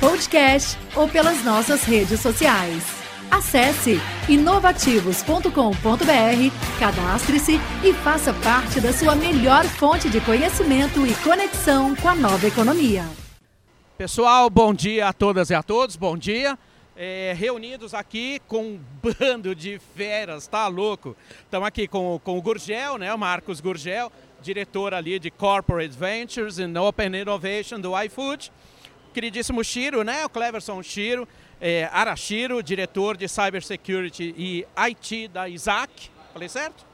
podcast ou pelas nossas redes sociais. Acesse inovativos.com.br, cadastre-se e faça parte da sua melhor fonte de conhecimento e conexão com a nova economia. Pessoal, bom dia a todas e a todos, bom dia. É, reunidos aqui com um bando de feras, tá louco? Estamos aqui com, com o Gurgel, né, o Marcos Gurgel, diretor ali de Corporate Ventures and Open Innovation do iFood queridíssimo Shiro, né? O Cleverson Shiro, é, Arashiro, diretor de Cybersecurity e IT da Isaac, falei certo?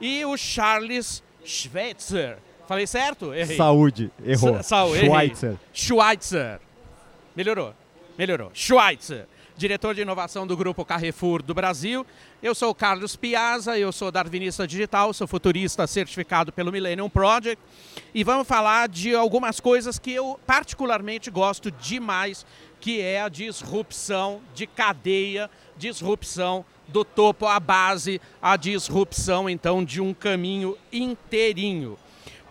E o Charles Schweitzer, falei certo? Errei. Saúde, errou. Sa Schweitzer. Schweitzer. Melhorou, melhorou. Schweitzer diretor de inovação do Grupo Carrefour do Brasil. Eu sou Carlos Piazza, eu sou darwinista digital, sou futurista certificado pelo Millennium Project e vamos falar de algumas coisas que eu particularmente gosto demais, que é a disrupção de cadeia, disrupção do topo à base, a disrupção então de um caminho inteirinho.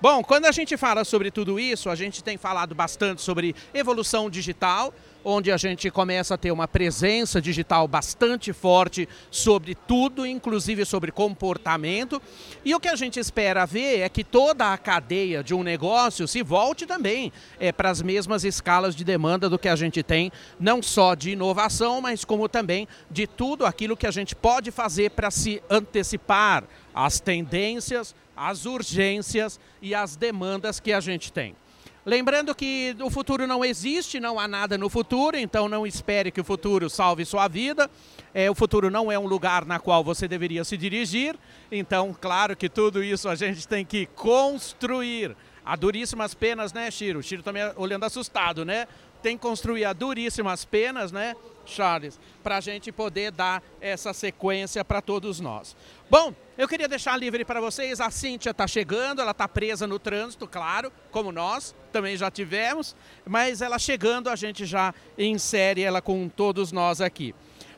Bom, quando a gente fala sobre tudo isso, a gente tem falado bastante sobre evolução digital, onde a gente começa a ter uma presença digital bastante forte sobre tudo, inclusive sobre comportamento. E o que a gente espera ver é que toda a cadeia de um negócio se volte também é, para as mesmas escalas de demanda do que a gente tem, não só de inovação, mas como também de tudo aquilo que a gente pode fazer para se antecipar às tendências, às urgências e às demandas que a gente tem. Lembrando que o futuro não existe, não há nada no futuro, então não espere que o futuro salve sua vida. É, o futuro não é um lugar na qual você deveria se dirigir, então, claro que tudo isso a gente tem que construir. A duríssimas penas, né, Chiro? O Chiro também olhando assustado, né? Tem que construir a duríssimas penas, né, Charles, para a gente poder dar essa sequência para todos nós. Bom, eu queria deixar livre para vocês, a Cíntia está chegando, ela está presa no trânsito, claro, como nós também já tivemos, mas ela chegando a gente já insere ela com todos nós aqui.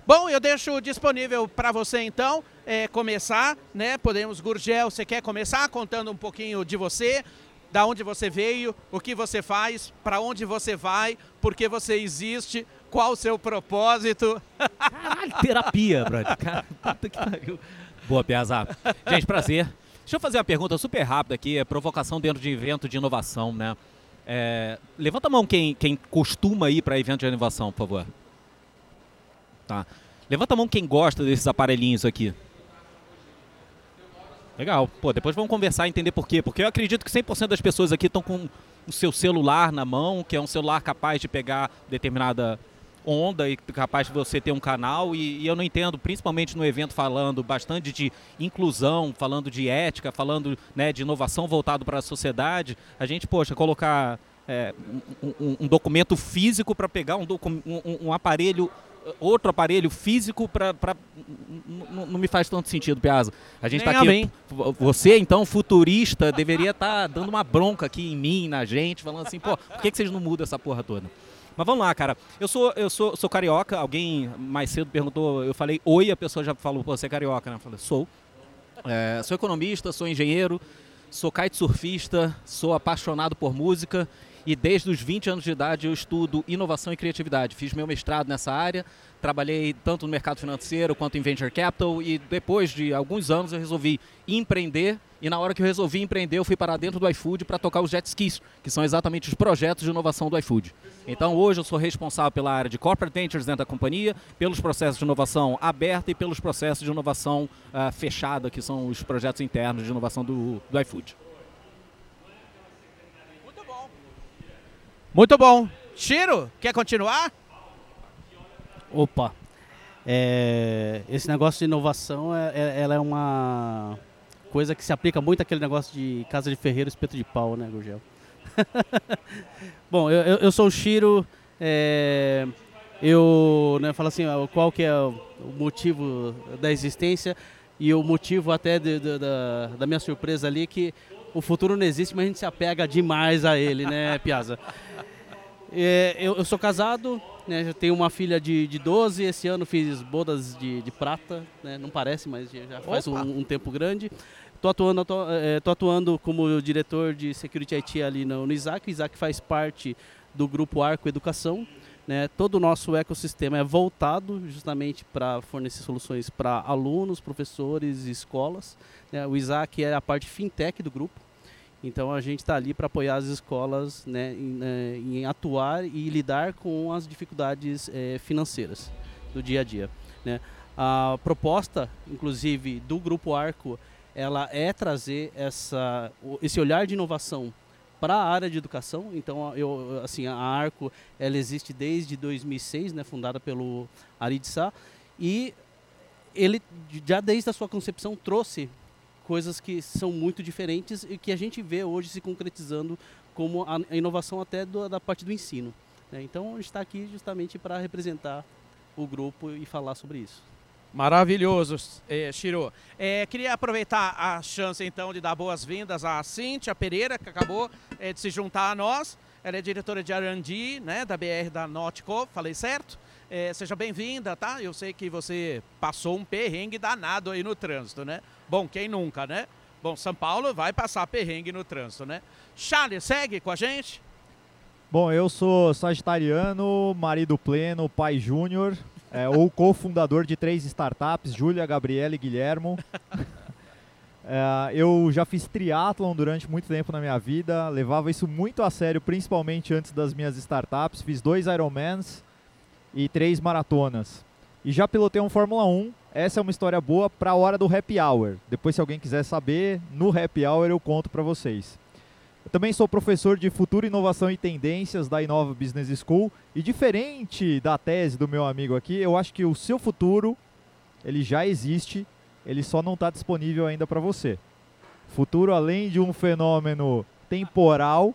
Bom, eu deixo disponível para você então é, começar, né? Podemos, Gurgel, você quer começar contando um pouquinho de você, da onde você veio, o que você faz, para onde você vai, por que você existe, qual o seu propósito. Caralho, terapia, brother. Cara, puta que pariu. Boa, Piazza. Gente, prazer. Deixa eu fazer uma pergunta super rápida aqui, é provocação dentro de evento de inovação, né? É, levanta a mão quem, quem costuma ir para evento de inovação, por favor. Tá. Levanta a mão quem gosta desses aparelhinhos aqui. Legal. Pô, depois vamos conversar e entender por quê. Porque eu acredito que 100% das pessoas aqui estão com o seu celular na mão, que é um celular capaz de pegar determinada onda e capaz de você ter um canal. E, e, eu não entendo, principalmente no evento falando bastante de inclusão, falando de ética, falando né, de inovação voltado para a sociedade, a gente, poxa, colocar é, um, um, documento físico para pegar um, um, um, aparelho outro aparelho físico para não me faz tanto sentido, Piazza. A gente está aqui. Você, então, futurista, deveria estar tá dando uma bronca aqui em mim, na gente, falando assim, pô, por que, que vocês não mudam essa porra toda? Mas vamos lá, cara. Eu sou, eu sou, sou carioca. Alguém mais cedo perguntou, eu falei oi, a pessoa já falou, pô, você é carioca, né? Eu falei, sou. É, sou economista, sou engenheiro, sou kitesurfista, sou apaixonado por música e desde os 20 anos de idade eu estudo inovação e criatividade. Fiz meu mestrado nessa área, trabalhei tanto no mercado financeiro quanto em venture capital e depois de alguns anos eu resolvi empreender e na hora que eu resolvi empreender eu fui para dentro do iFood para tocar os jet skis, que são exatamente os projetos de inovação do iFood. Então hoje eu sou responsável pela área de corporate ventures dentro da companhia, pelos processos de inovação aberta e pelos processos de inovação uh, fechada, que são os projetos internos de inovação do, do iFood. Muito bom. Muito bom. Chiro, quer continuar? Opa, é, esse negócio de inovação é, é, ela é uma coisa que se aplica muito àquele negócio de casa de ferreiro, espeto de pau, né, Gurgel? Bom, eu, eu, sou o Shiro, É, eu né, falo assim, qual que é o motivo da existência e o motivo até de, de, da, da minha surpresa ali que o futuro não existe, mas a gente se apega demais a ele, né, Piazza? É, eu, eu, sou casado, né, já tenho uma filha de, de 12, esse ano fiz bodas de, de prata, né, não parece, mas já faz um, um, tempo grande. Estou atuando, é, atuando como diretor de Security IT ali no, no Isaac. O Isaac faz parte do grupo Arco Educação. Né? Todo o nosso ecossistema é voltado justamente para fornecer soluções para alunos, professores e escolas. Né? O Isaac é a parte fintech do grupo. Então a gente está ali para apoiar as escolas né, em, é, em, atuar e lidar com as dificuldades é, financeiras do dia a dia. Né? A proposta, inclusive, do Grupo Arco, ela é trazer essa, esse olhar de inovação para a área de educação. Então, eu, assim, a Arco ela existe desde 2006, né, fundada pelo Arid Sá, e ele já desde a sua concepção trouxe coisas que são muito diferentes e que a gente vê hoje se concretizando como a, inovação até do, da parte do ensino. Né? Então, a gente está aqui justamente para representar o grupo e falar sobre isso. Maravilhoso, é, Shiro. É, queria aproveitar a chance então de dar boas-vindas à Cíntia Pereira, que acabou é, de se juntar a nós. Ela é diretora de R&D né, da BR da Nautico, falei certo? É, seja bem-vinda, tá? Eu sei que você passou um perrengue danado aí no trânsito, né? Bom, quem nunca, né? Bom, São Paulo vai passar perrengue no trânsito, né? Charles, segue com a gente. Bom, eu sou sagitariano, marido pleno, pai júnior, é, ou cofundador de três startups, Júlia, Gabriela e Guilhermo. É, eu já fiz triatlon durante muito tempo na minha vida, levava isso muito a sério, principalmente antes das minhas startups. Fiz dois Ironmans e três maratonas. E já pilotei um Fórmula 1. Essa é uma história boa para a hora do happy hour. Depois, se alguém quiser saber, no happy hour eu conto para vocês. Eu também sou professor de Futuro, Inovação e Tendências da Inova Business School e diferente da tese do meu amigo aqui, eu acho que o seu futuro ele já existe, ele só não está disponível ainda para você. Futuro, além de um fenômeno temporal,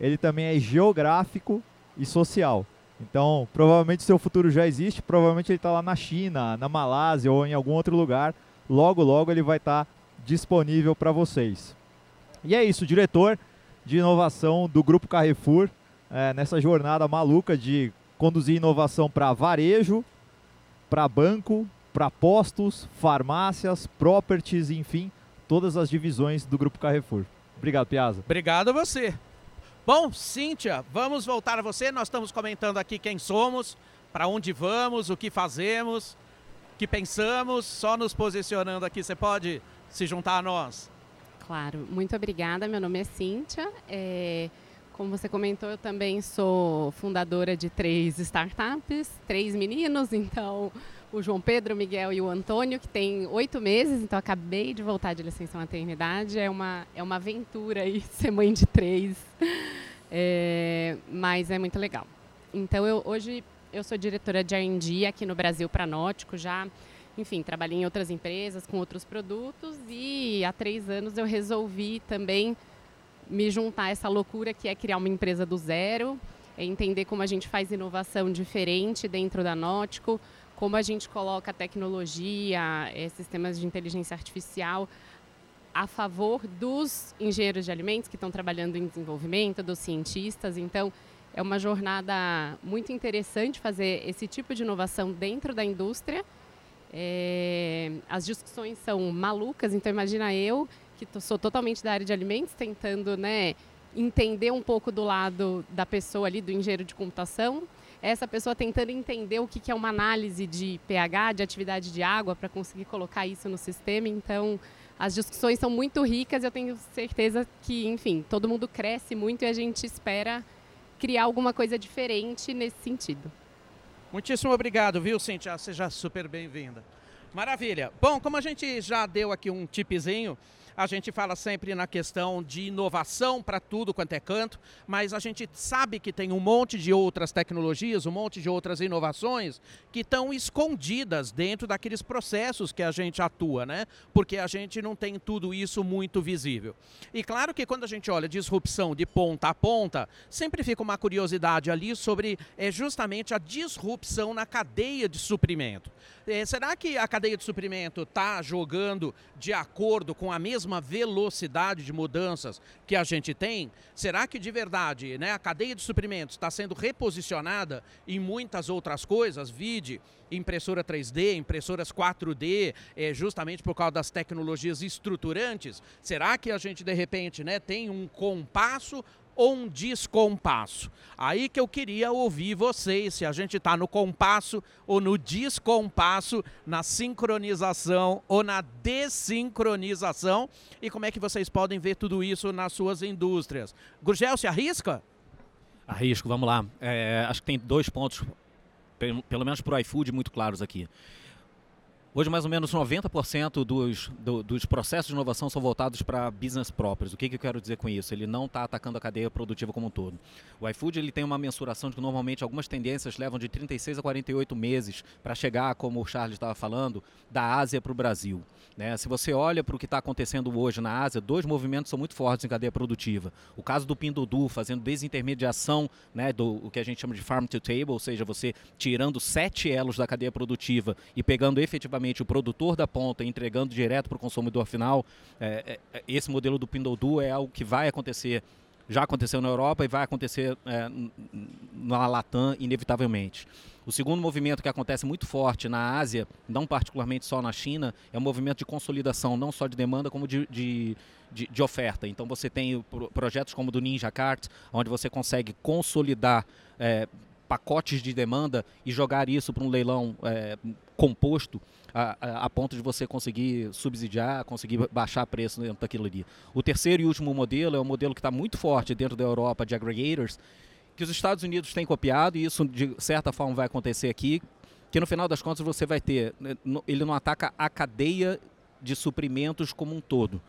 ele também é geográfico e social. Então, provavelmente seu futuro já existe, provavelmente ele está lá na China, na Malásia ou em algum outro lugar. Logo, logo ele vai estar tá disponível para vocês. E é isso, diretor de inovação do Grupo Carrefour, é, nessa jornada maluca de conduzir inovação para varejo, para banco, para postos, farmácias, properties, enfim, todas as divisões do Grupo Carrefour. Obrigado, Piazza. Obrigado a você. Bom, Cíntia, vamos voltar a você. Nós estamos comentando aqui quem somos, para onde vamos, o que fazemos, o que pensamos, só nos posicionando aqui. Você pode se juntar a nós? Claro, muito obrigada. Meu nome é Cíntia. É, como você comentou, eu também sou fundadora de três startups, três meninos, então o João Pedro, o Miguel e o Antônio, que tem oito meses, então acabei de voltar de licença maternidade. É uma, é uma aventura aí ser mãe de três, é, mas é muito legal. Então eu, hoje eu sou diretora de R&D aqui no Brasil para Nótico, já enfim, trabalhei em outras empresas com outros produtos e há três anos eu resolvi também me juntar a essa loucura que é criar uma empresa do zero, é entender como a gente faz inovação diferente dentro da Nótico, como a gente coloca tecnologia, é, sistemas de inteligência artificial a favor dos engenheiros de alimentos que estão trabalhando em desenvolvimento, dos cientistas. Então, é uma jornada muito interessante fazer esse tipo de inovação dentro da indústria é, as discussões são malucas, então imagina eu, que sou totalmente da área de alimentos, tentando né, entender um pouco do lado da pessoa ali, do engenheiro de computação, essa pessoa tentando entender o que é uma análise de pH, de atividade de água, para conseguir colocar isso no sistema. Então, as discussões são muito ricas e eu tenho certeza que, enfim, todo mundo cresce muito e a gente espera criar alguma coisa diferente nesse sentido. Muitíssimo obrigado, viu, Cintia? Seja super bem-vinda. Maravilha. Bom, como a gente já deu aqui um tipzinho, A gente fala sempre na questão de inovação para tudo quanto é canto, mas a gente sabe que tem um monte de outras tecnologias, um monte de outras inovações que estão escondidas dentro daqueles processos que a gente atua, né? Porque a gente não tem tudo isso muito visível. E claro que quando a gente olha disrupção de ponta a ponta, sempre fica uma curiosidade ali sobre é, justamente a disrupção na cadeia de suprimento. É, será que a cadeia de suprimento está jogando de acordo com a mesma velocidade de mudanças que a gente tem? Será que de verdade né, a cadeia de suprimentos está sendo reposicionada em muitas outras coisas? Vide impressora 3D, impressoras 4D, é, justamente por causa das tecnologias estruturantes? Será que a gente de repente né, tem um compasso ou um descompasso. Aí que eu queria ouvir vocês, se a gente está no compasso ou no descompasso, na sincronização ou na desincronização e como é que vocês podem ver tudo isso nas suas indústrias. Gurgel, se arrisca? Arrisco, vamos lá. É, acho que tem dois pontos, pelo menos para o iFood, muito claros aqui. Hoje, mais ou menos 90% dos, do, dos processos de inovação são voltados para business próprios. O que, que eu quero dizer com isso? Ele não está atacando a cadeia produtiva como um todo. O iFood ele tem uma mensuração de que normalmente algumas tendências levam de 36 a 48 meses para chegar, como o Charles estava falando, da Ásia para o Brasil. Né? Se você olha para o que está acontecendo hoje na Ásia, dois movimentos são muito fortes em cadeia produtiva. O caso do Pinduoduo fazendo desintermediação né, do o que a gente chama de farm to table, ou seja, você tirando sete elos da cadeia produtiva e pegando efetivamente o produtor da ponta entregando direto para o consumidor final, é, é, esse modelo do Pinduoduo é algo que vai acontecer já aconteceu na Europa e vai acontecer é, na Latam inevitavelmente. O segundo movimento que acontece muito forte na Ásia, não particularmente só na China, é um movimento de consolidação, não só de demanda, como de, de, de, de oferta. Então você tem projetos como o do Ninja Kart, onde você consegue consolidar é, pacotes de demanda e jogar isso para um leilão é, composto a, a, ponto de você conseguir subsidiar, conseguir baixar preço dentro daquilo ali. O terceiro e último modelo é um modelo que está muito forte dentro da Europa de aggregators, que os Estados Unidos têm copiado e isso de certa forma vai acontecer aqui, que no final das contas você vai ter, né, ele não ataca a cadeia de suprimentos como um todo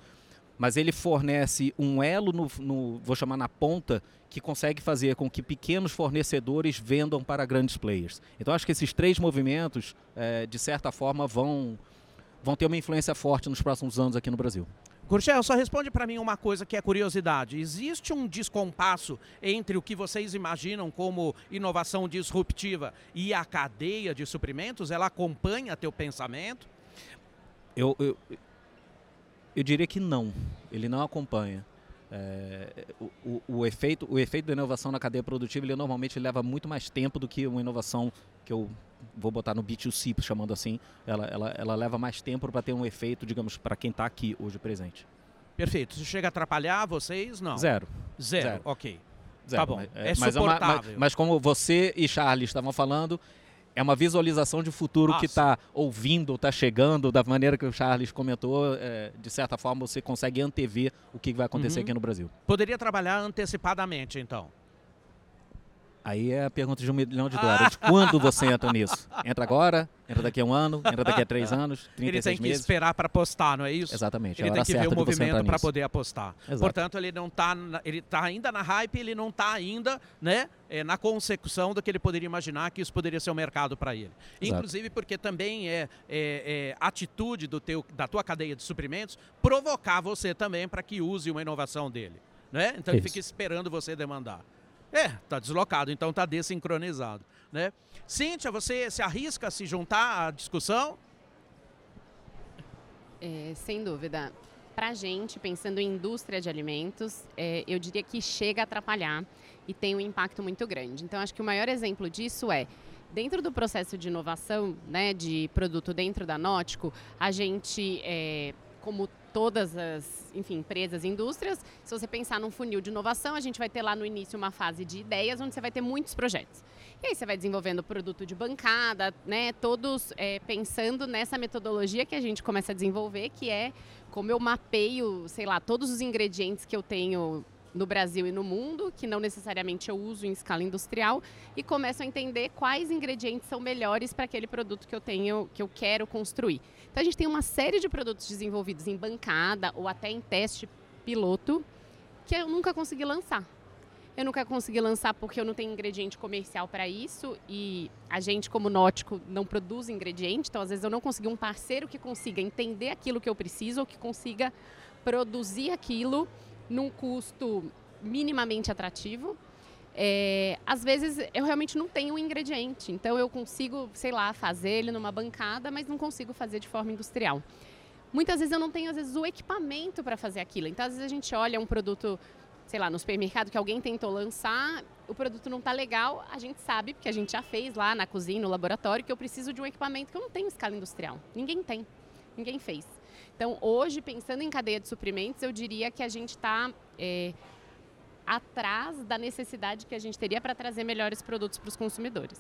mas ele fornece um elo, no, no, vou chamar na ponta, que consegue fazer com que pequenos fornecedores vendam para grandes players. Então acho que esses três movimentos, é, de certa forma, vão, vão ter uma influência forte nos próximos anos aqui no Brasil. Gurgel, só responde para mim uma coisa que é curiosidade. Existe um descompasso entre o que vocês imaginam como inovação disruptiva e a cadeia de suprimentos? Ela acompanha teu pensamento? Eu, eu, eu diria que não, ele não acompanha. É, o, o, efeito, o efeito da inovação na cadeia produtiva ele normalmente leva muito mais tempo do que uma inovação que eu vou botar no B2C, chamando assim. Ela, ela, ela leva mais tempo para ter um efeito, digamos, para quem está aqui hoje presente. Perfeito. Se chega a atrapalhar vocês, não? Zero. Zero, Zero. ok. Zero. Tá bom. É, é mas suportável. É uma, mas, mas como você e Charles estavam falando, é uma visualização de futuro Nossa. que está ouvindo, está chegando, da maneira que o Charles comentou, é, de certa forma você consegue antever o que vai acontecer uhum. aqui no Brasil. Poderia trabalhar antecipadamente, então? Aí é a pergunta de um milhão de dólares. Ah. Quando você entra nisso? Entra agora? Entra daqui a um ano? Entra daqui a três anos? 36 Ele tem que meses? esperar para apostar, não é isso? Exatamente. Ele tem que ver o movimento para poder apostar. Exato. Portanto, ele não está, ele está ainda na hype, ele não está ainda, né, é, na consecução do que ele poderia imaginar que isso poderia ser o um mercado para ele. Exato. Inclusive porque também é, é, é, atitude do teu, da tua cadeia de suprimentos provocar você também para que use uma inovação dele, né? Então ele fica esperando você demandar. É, está deslocado, então está desincronizado. Né? Cíntia, você se arrisca a se juntar à discussão? É, sem dúvida. Para a gente, pensando em indústria de alimentos, é, eu diria que chega a atrapalhar e tem um impacto muito grande. Então, acho que o maior exemplo disso é dentro do processo de inovação né, de produto dentro da Nótico, a gente, é, como todas as enfim, empresas e indústrias. Se você pensar num funil de inovação, a gente vai ter lá no início uma fase de ideias, onde você vai ter muitos projetos. E aí você vai desenvolvendo produto de bancada, né? Todos é, pensando nessa metodologia que a gente começa a desenvolver, que é como eu mapeio, sei lá, todos os ingredientes que eu tenho no Brasil e no mundo, que não necessariamente eu uso em escala industrial, e começo a entender quais ingredientes são melhores para aquele produto que eu tenho, que eu quero construir. Então a gente tem uma série de produtos desenvolvidos em bancada ou até em teste piloto que eu nunca consegui lançar. Eu nunca consegui lançar porque eu não tenho ingrediente comercial para isso e a gente, como nótico, não produz ingrediente. Então, às vezes, eu não consegui um parceiro que consiga entender aquilo que eu preciso ou que consiga produzir aquilo num custo minimamente atrativo. É, às vezes eu realmente não tenho um ingrediente, então eu consigo, sei lá, fazer ele numa bancada, mas não consigo fazer de forma industrial. Muitas vezes eu não tenho, às vezes, o equipamento para fazer aquilo. Então, às vezes a gente olha um produto, sei lá, no supermercado que alguém tentou lançar, o produto não está legal, a gente sabe, porque a gente já fez lá na cozinha, no laboratório, que eu preciso de um equipamento que eu não tenho escala industrial. Ninguém tem. Ninguém fez. Então, hoje, pensando em cadeia de suprimentos, eu diria que a gente está é, atrás da necessidade que a gente teria para trazer melhores produtos para os consumidores.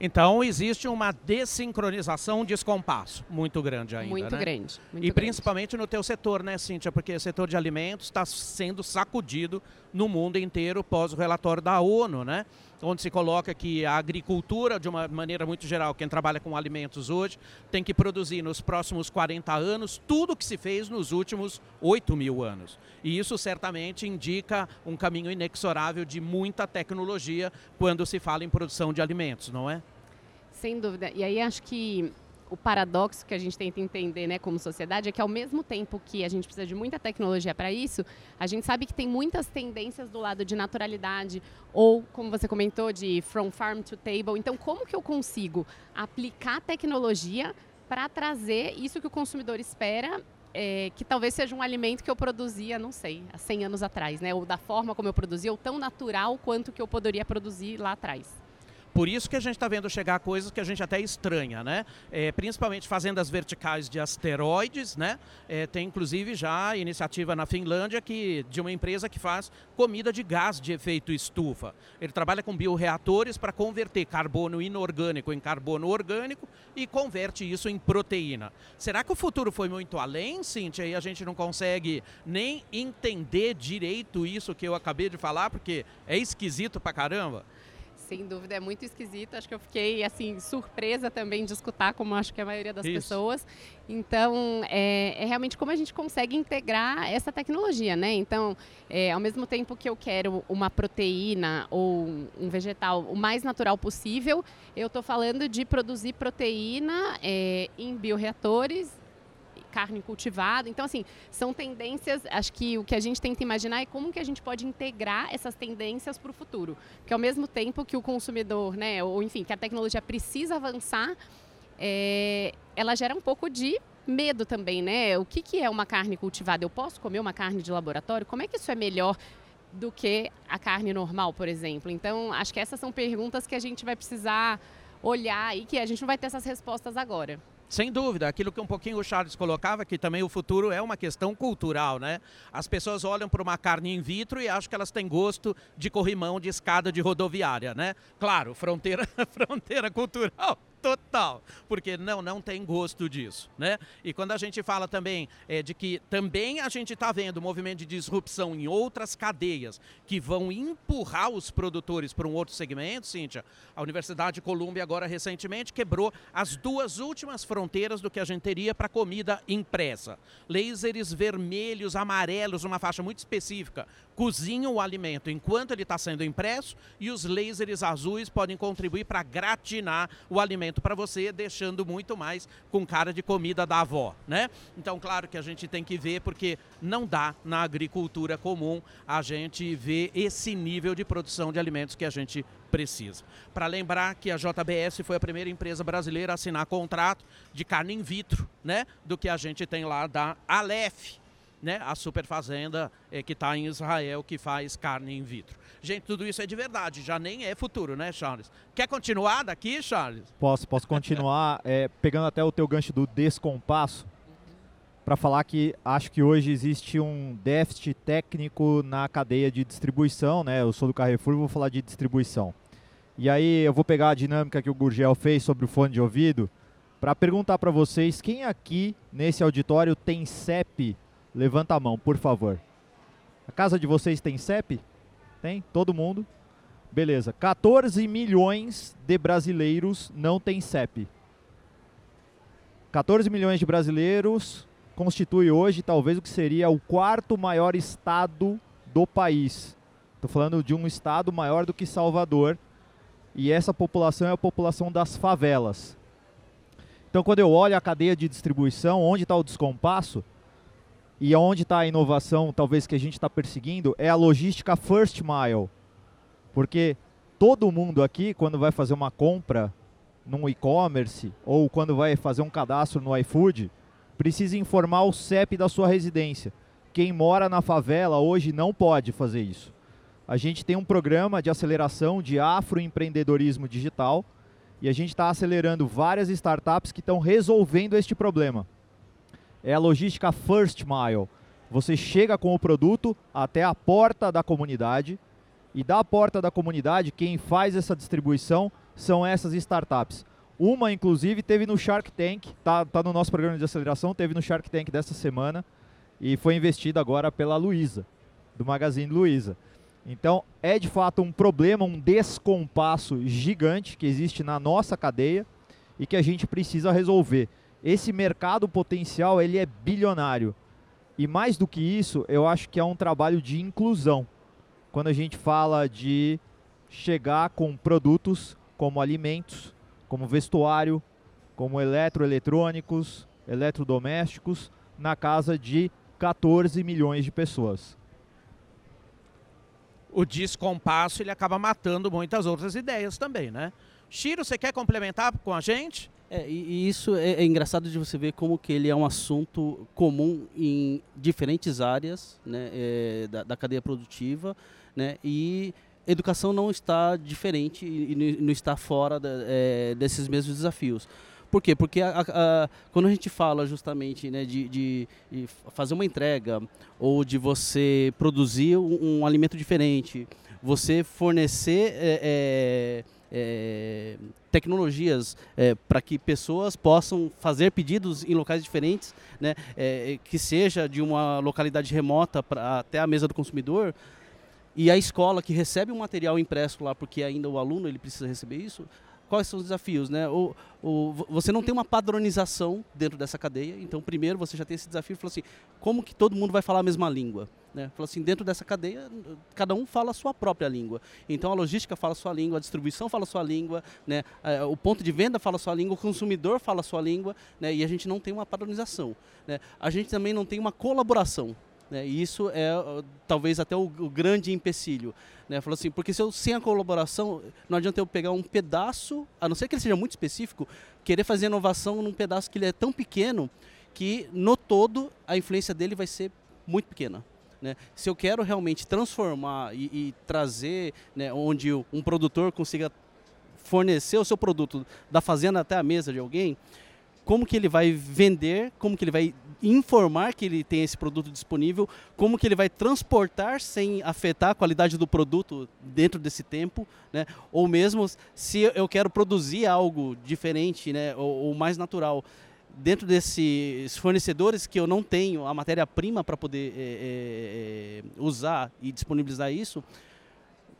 Então existe uma desincronização, um descompasso muito grande ainda. Muito né? grande. Muito e grande. principalmente no teu setor, né, Cíntia? Porque o setor de alimentos está sendo sacudido no mundo inteiro pós o relatório da ONU, né? Onde se coloca que a agricultura, de uma maneira muito geral, quem trabalha com alimentos hoje, tem que produzir nos próximos 40 anos tudo o que se fez nos últimos 8 mil anos. E isso certamente indica um caminho inexorável de muita tecnologia quando se fala em produção de alimentos, não é? Sem dúvida. E aí acho que o paradoxo que a gente tenta entender né, como sociedade é que ao mesmo tempo que a gente precisa de muita tecnologia para isso, a gente sabe que tem muitas tendências do lado de naturalidade ou, como você comentou, de from farm to table. Então, como que eu consigo aplicar tecnologia para trazer isso que o consumidor espera é, que talvez seja um alimento que eu produzia, não sei, há 100 anos atrás, né? Ou da forma como eu produzia, ou tão natural quanto que eu poderia produzir lá atrás. Por isso que a gente está vendo chegar coisas que a gente até estranha, né? É, principalmente fazendas verticais de asteroides, né? É, tem inclusive já iniciativa na Finlândia que, de uma empresa que faz comida de gás de efeito estufa. Ele trabalha com bioreatores para converter carbono inorgânico em carbono orgânico e converte isso em proteína. Será que o futuro foi muito além, Cíntia, e a gente não consegue nem entender direito isso que eu acabei de falar, porque é esquisito pra caramba? Sem dúvida é muito esquisito. Acho que eu fiquei assim surpresa também de escutar, como acho que a maioria das Isso. pessoas. Então, é, é, realmente como a gente consegue integrar essa tecnologia, né? Então, é, ao mesmo tempo que eu quero uma proteína ou um vegetal o mais natural possível, eu estou falando de produzir proteína é, em bioreatores carne cultivada. Então, assim, são tendências, acho que o que a gente tenta imaginar é como que a gente pode integrar essas tendências para o futuro. Que ao mesmo tempo que o consumidor, né, ou enfim, que a tecnologia precisa avançar, é, ela gera um pouco de medo também, né? O que, que é uma carne cultivada? Eu posso comer uma carne de laboratório? Como é que isso é melhor do que a carne normal, por exemplo? Então, acho que essas são perguntas que a gente vai precisar olhar e que a gente não vai ter essas respostas agora. Sem dúvida, aquilo que um pouquinho o Charles colocava, que também o futuro é uma questão cultural, né? As pessoas olham para uma carne in vitro e acham que elas têm gosto de corrimão de escada de rodoviária, né? Claro, fronteira, fronteira cultural total, porque não, não tem gosto disso, né? E quando a gente fala também é, de que também a gente está vendo movimento de disrupção em outras cadeias que vão empurrar os produtores para um outro segmento, Cíntia, a Universidade de Colômbia agora recentemente quebrou as duas últimas fronteiras do que a gente teria para comida impressa. Lasers vermelhos, amarelos, uma faixa muito específica, cozinham o alimento enquanto ele está sendo impresso e os lasers azuis podem contribuir para gratinar o alimento para você, deixando muito mais com cara de comida da avó, né? Então, claro que a gente tem que ver porque não dá na agricultura comum a gente ver esse nível de produção de alimentos que a gente precisa. Para lembrar que a JBS foi a primeira empresa brasileira a assinar contrato de carne in vitro, né, do que a gente tem lá da Aleph, né, a super fazenda é, que está em Israel que faz carne in vitro. Gente, tudo isso é de verdade, já nem é futuro, né, Charles? Quer continuar daqui, Charles? Posso, posso continuar é, pegando até o teu gancho do descompasso para falar que acho que hoje existe um déficit técnico na cadeia de distribuição, né? Eu sou do Carrefour, vou falar de distribuição. E aí eu vou pegar a dinâmica que o Gurgel fez sobre o fone de ouvido para perguntar para vocês quem aqui nesse auditório tem CEP Levanta a mão, por favor. A casa de vocês tem CEP? Tem? Todo mundo? Beleza. 14 milhões de brasileiros não têm CEP. 14 milhões de brasileiros constitui hoje talvez o que seria o quarto maior estado do país. Estou falando de um estado maior do que Salvador. E essa população é a população das favelas. Então, quando eu olho a cadeia de distribuição, onde está o descompasso e onde está a inovação, talvez que a gente está perseguindo, é a logística first mile. Porque todo mundo aqui, quando vai fazer uma compra num e-commerce ou quando vai fazer um cadastro no iFood, precisa informar o CEP da sua residência. Quem mora na favela hoje não pode fazer isso. A gente tem um programa de aceleração de afroempreendedorismo digital e a gente está acelerando várias startups que estão resolvendo este problema. É a logística first mile. Você chega com o produto até a porta da comunidade e da porta da comunidade quem faz essa distribuição são essas startups. Uma, inclusive, teve no Shark Tank, tá, tá no nosso programa de aceleração, teve no Shark Tank dessa semana e foi investida agora pela Luiza, do Magazine Luiza. Então, é de fato um problema, um descompasso gigante que existe na nossa cadeia e que a gente precisa resolver. Esse mercado potencial, ele é bilionário. E mais do que isso, eu acho que é um trabalho de inclusão. Quando a gente fala de chegar com produtos como alimentos, como vestuário, como eletroeletrônicos, eletrodomésticos, na casa de 14 milhões de pessoas. O descompasso ele acaba matando muitas outras ideias também, né? Chiro, você quer complementar com a gente? É, e, e isso é, é, engraçado de você ver como que ele é um assunto comum em diferentes áreas né, é, da, da, cadeia produtiva, né, e educação não está diferente e, não está fora é, desses mesmos desafios. Por quê? Porque a, a, quando a gente fala justamente né, de, de, de, fazer uma entrega ou de você produzir um, um alimento diferente, você fornecer é, é, é tecnologias é, para que pessoas possam fazer pedidos em locais diferentes, né, é, que seja de uma localidade remota pra, até a mesa do consumidor, e a escola que recebe um material impresso lá, porque ainda o aluno ele precisa receber isso, quais são os desafios, né? O, o, você não tem uma padronização dentro dessa cadeia, então primeiro você já tem esse desafio, falou assim, como que todo mundo vai falar a mesma língua? Né? Falou assim, dentro dessa cadeia, cada um fala a sua própria língua. Então a logística fala a sua língua, a distribuição fala a sua língua, né? É, o ponto de venda fala a sua língua, o consumidor fala a sua língua, né? e a gente não tem uma padronização. Né? A gente também não tem uma colaboração. Né? E isso é talvez até o, o grande empecilho. Né? Falou assim, porque se eu sem a colaboração, não adianta eu pegar um pedaço, a não ser que ele seja muito específico, querer fazer inovação num pedaço que ele é tão pequeno que no todo a influência dele vai ser muito pequena. Né? Se eu quero realmente transformar e, e trazer né, onde um produtor consiga fornecer o seu produto da fazenda até a mesa de alguém, como que ele vai vender, como que ele vai informar que ele tem esse produto disponível, como que ele vai transportar sem afetar a qualidade do produto dentro desse tempo, né? Ou mesmo se eu quero produzir algo diferente, né, ou, ou mais natural, dentro desses fornecedores que eu não tenho a matéria-prima para poder é, é, usar e disponibilizar isso,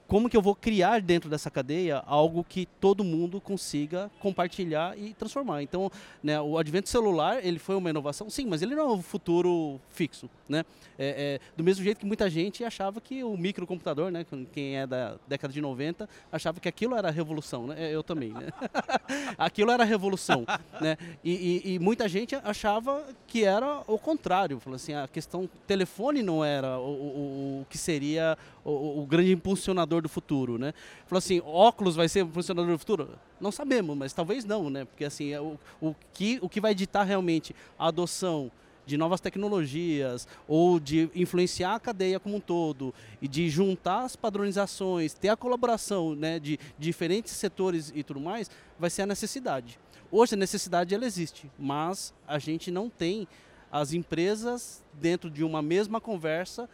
como que eu vou criar dentro dessa cadeia algo que todo mundo consiga compartilhar e transformar. Então, né, o advento celular, ele foi uma inovação, sim, mas ele não é um futuro fixo, né? É, é, do mesmo jeito que muita gente achava que o microcomputador, né, quem é da década de 90, achava que aquilo era a revolução, né? Eu também, né? aquilo era a revolução, né? E, e, e, muita gente achava que era o contrário, falou assim, a questão telefone não era o, o, o que seria o, o grande impulsionador funcionador do futuro, né? Falou assim, óculos vai ser funcionador do futuro? Não sabemos, mas talvez não, né? Porque assim, é o, o, que, o que vai ditar realmente a adoção de novas tecnologias ou de influenciar a cadeia como um todo e de juntar as padronizações, ter a colaboração né, de diferentes setores e tudo mais, vai ser a necessidade. Hoje a necessidade ela existe, mas a gente não tem as empresas dentro de uma mesma conversa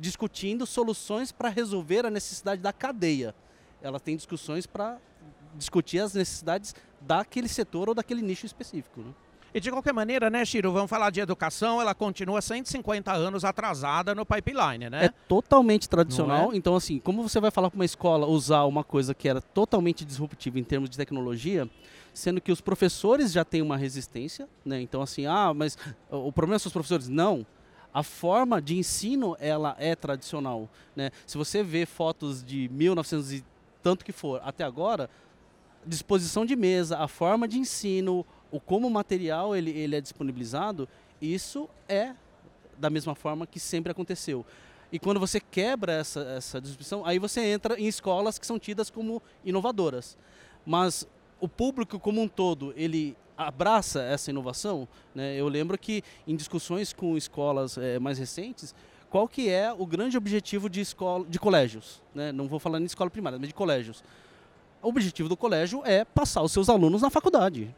discutindo soluções para resolver a necessidade da cadeia. Ela tem discussões para discutir as necessidades daquele setor ou daquele nicho específico. Né? E de qualquer maneira, né, Chiro, vamos falar de educação, ela continua 150 anos atrasada no pipeline, né? É totalmente tradicional. Não é? Então, assim, como você vai falar para uma escola usar uma coisa que era totalmente disruptiva em termos de tecnologia, sendo que os professores já têm uma resistência, né? Então, assim, ah, mas o problema são os professores? Não. A forma de ensino, ela é tradicional, né? Se você vê fotos de 1900 e tanto que for até agora, disposição de mesa, a forma de ensino, o como o material ele, ele é disponibilizado, isso é da mesma forma que sempre aconteceu. E quando você quebra essa, essa distribuição, aí você entra em escolas que são tidas como inovadoras. Mas o público como um todo, ele abraça essa inovação. Né? Eu lembro que em discussões com escolas é, mais recentes, qual que é o grande objetivo de, escola, de colégios? Né? Não vou falar em escola primária, mas de colégios. O objetivo do colégio é passar os seus alunos na faculdade.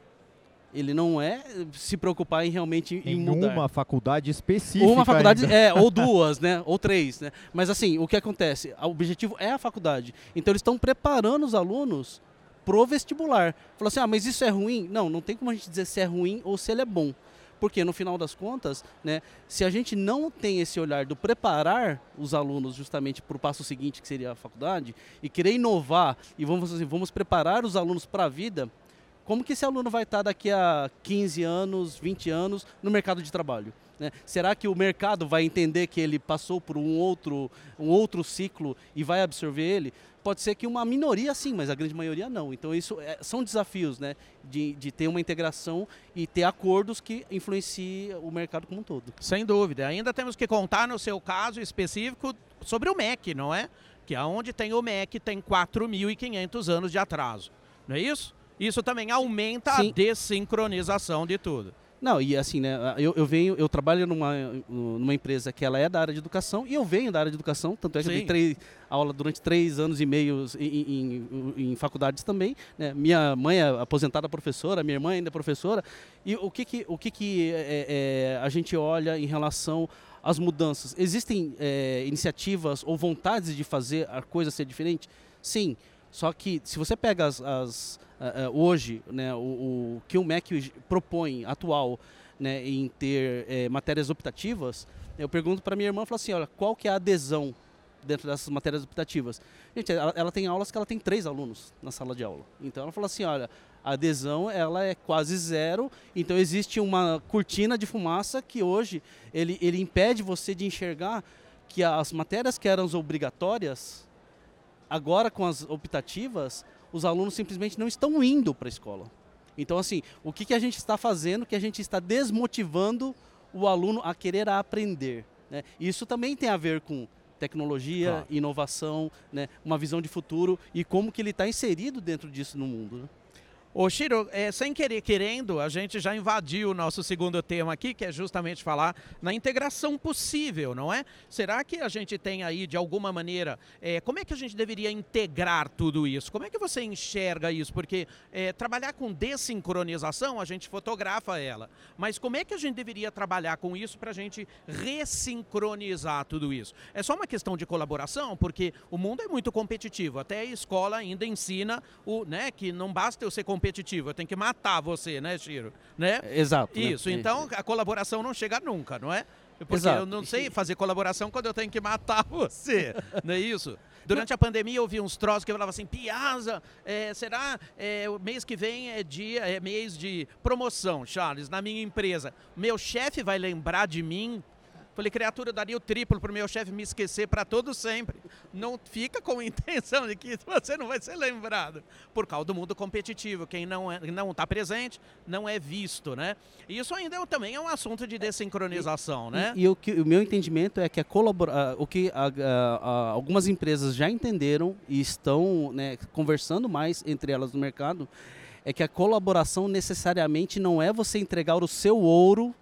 Ele não é se preocupar em realmente em, em mudar. uma faculdade específica. Ou uma faculdade, ainda. é, ou duas, né? Ou três, né? Mas assim, o que acontece? O objetivo é a faculdade. Então eles estão preparando os alunos pro vestibular. Falou assim, ah, mas isso é ruim? Não, não tem como a gente dizer se é ruim ou se ele é bom. Porque no final das contas, né, se a gente não tem esse olhar do preparar os alunos justamente para o passo seguinte, que seria a faculdade, e querer inovar e vamos, assim, vamos preparar os alunos para a vida, como que esse aluno vai estar daqui a 15 anos, 20 anos no mercado de trabalho? Né? Será que o mercado vai entender que ele passou por um outro, um outro ciclo e vai absorver ele? Pode ser que uma minoria sim, mas a grande maioria não. Então isso é, são desafios né? de, de ter uma integração e ter acordos que influenciem o mercado como um todo. Sem dúvida. Ainda temos que contar no seu caso específico sobre o MEC, não é? Que aonde tem o MEC tem 4.500 anos de atraso. Não é isso? Isso também aumenta Sim. a desincronização de tudo. Não, e assim, né, eu, eu venho, eu trabalho numa, numa empresa que ela é da área de educação e eu venho da área de educação, tanto é que Sim. eu dei três, aula durante três anos e meio em, em, em faculdades também. Né? Minha mãe é aposentada professora, minha irmã ainda é professora. E o que, que, o que, que é, é, a gente olha em relação às mudanças? Existem é, iniciativas ou vontades de fazer a coisa ser diferente? Sim. Só que se você pega as, as uh, uh, hoje, né, o, o, que o MEC propõe atual né, em ter eh, matérias optativas, eu pergunto para minha irmã, falo assim, olha, qual que é a adesão dentro dessas matérias optativas? Gente, ela, ela, tem aulas que ela tem três alunos na sala de aula. Então ela fala assim, olha, a adesão ela é quase zero, então existe uma cortina de fumaça que hoje ele, ele impede você de enxergar que as matérias que eram obrigatórias Agora, com as optativas, os alunos simplesmente não estão indo para a escola. Então, assim, o que, que a gente está fazendo? Que a gente está desmotivando o aluno a querer aprender. Né? Isso também tem a ver com tecnologia, claro. inovação, né? uma visão de futuro e como que ele está inserido dentro disso no mundo. Né? Ô Shiro, é, sem querer querendo, a gente já invadiu o nosso segundo tema aqui, que é justamente falar na integração possível, não é? Será que a gente tem aí, de alguma maneira, é, como é que a gente deveria integrar tudo isso? Como é que você enxerga isso? Porque é, trabalhar com desincronização, a gente fotografa ela, mas como é que a gente deveria trabalhar com isso para a gente ressincronizar tudo isso? É só uma questão de colaboração, porque o mundo é muito competitivo, até a escola ainda ensina o, né, que não basta eu ser competitivo, competitivo, eu tenho que matar você, né, Chiro? Né? Exato. Né? Isso, né? então a colaboração não chega nunca, não é? Porque Exato. eu não sei fazer colaboração quando eu tenho que matar você, não é isso? Durante a pandemia eu vi uns troços que eu falava assim, Piazza, é, será é, o mês que vem é dia, é mês de promoção, Charles, na minha empresa. Meu chefe vai lembrar de mim Falei, criatura, eu daria o triplo para o meu chefe me esquecer para todo sempre. Não fica com a intenção de que você não vai ser lembrado. Por causa do mundo competitivo. Quem não está é, não tá presente não é visto, né? E isso ainda é, também é um assunto de desincronização, e, né? E, e, o, que, o meu entendimento é que a colabora, o que a, a, a, algumas empresas já entenderam e estão né, conversando mais entre elas no mercado é que a colaboração necessariamente não é você entregar o seu ouro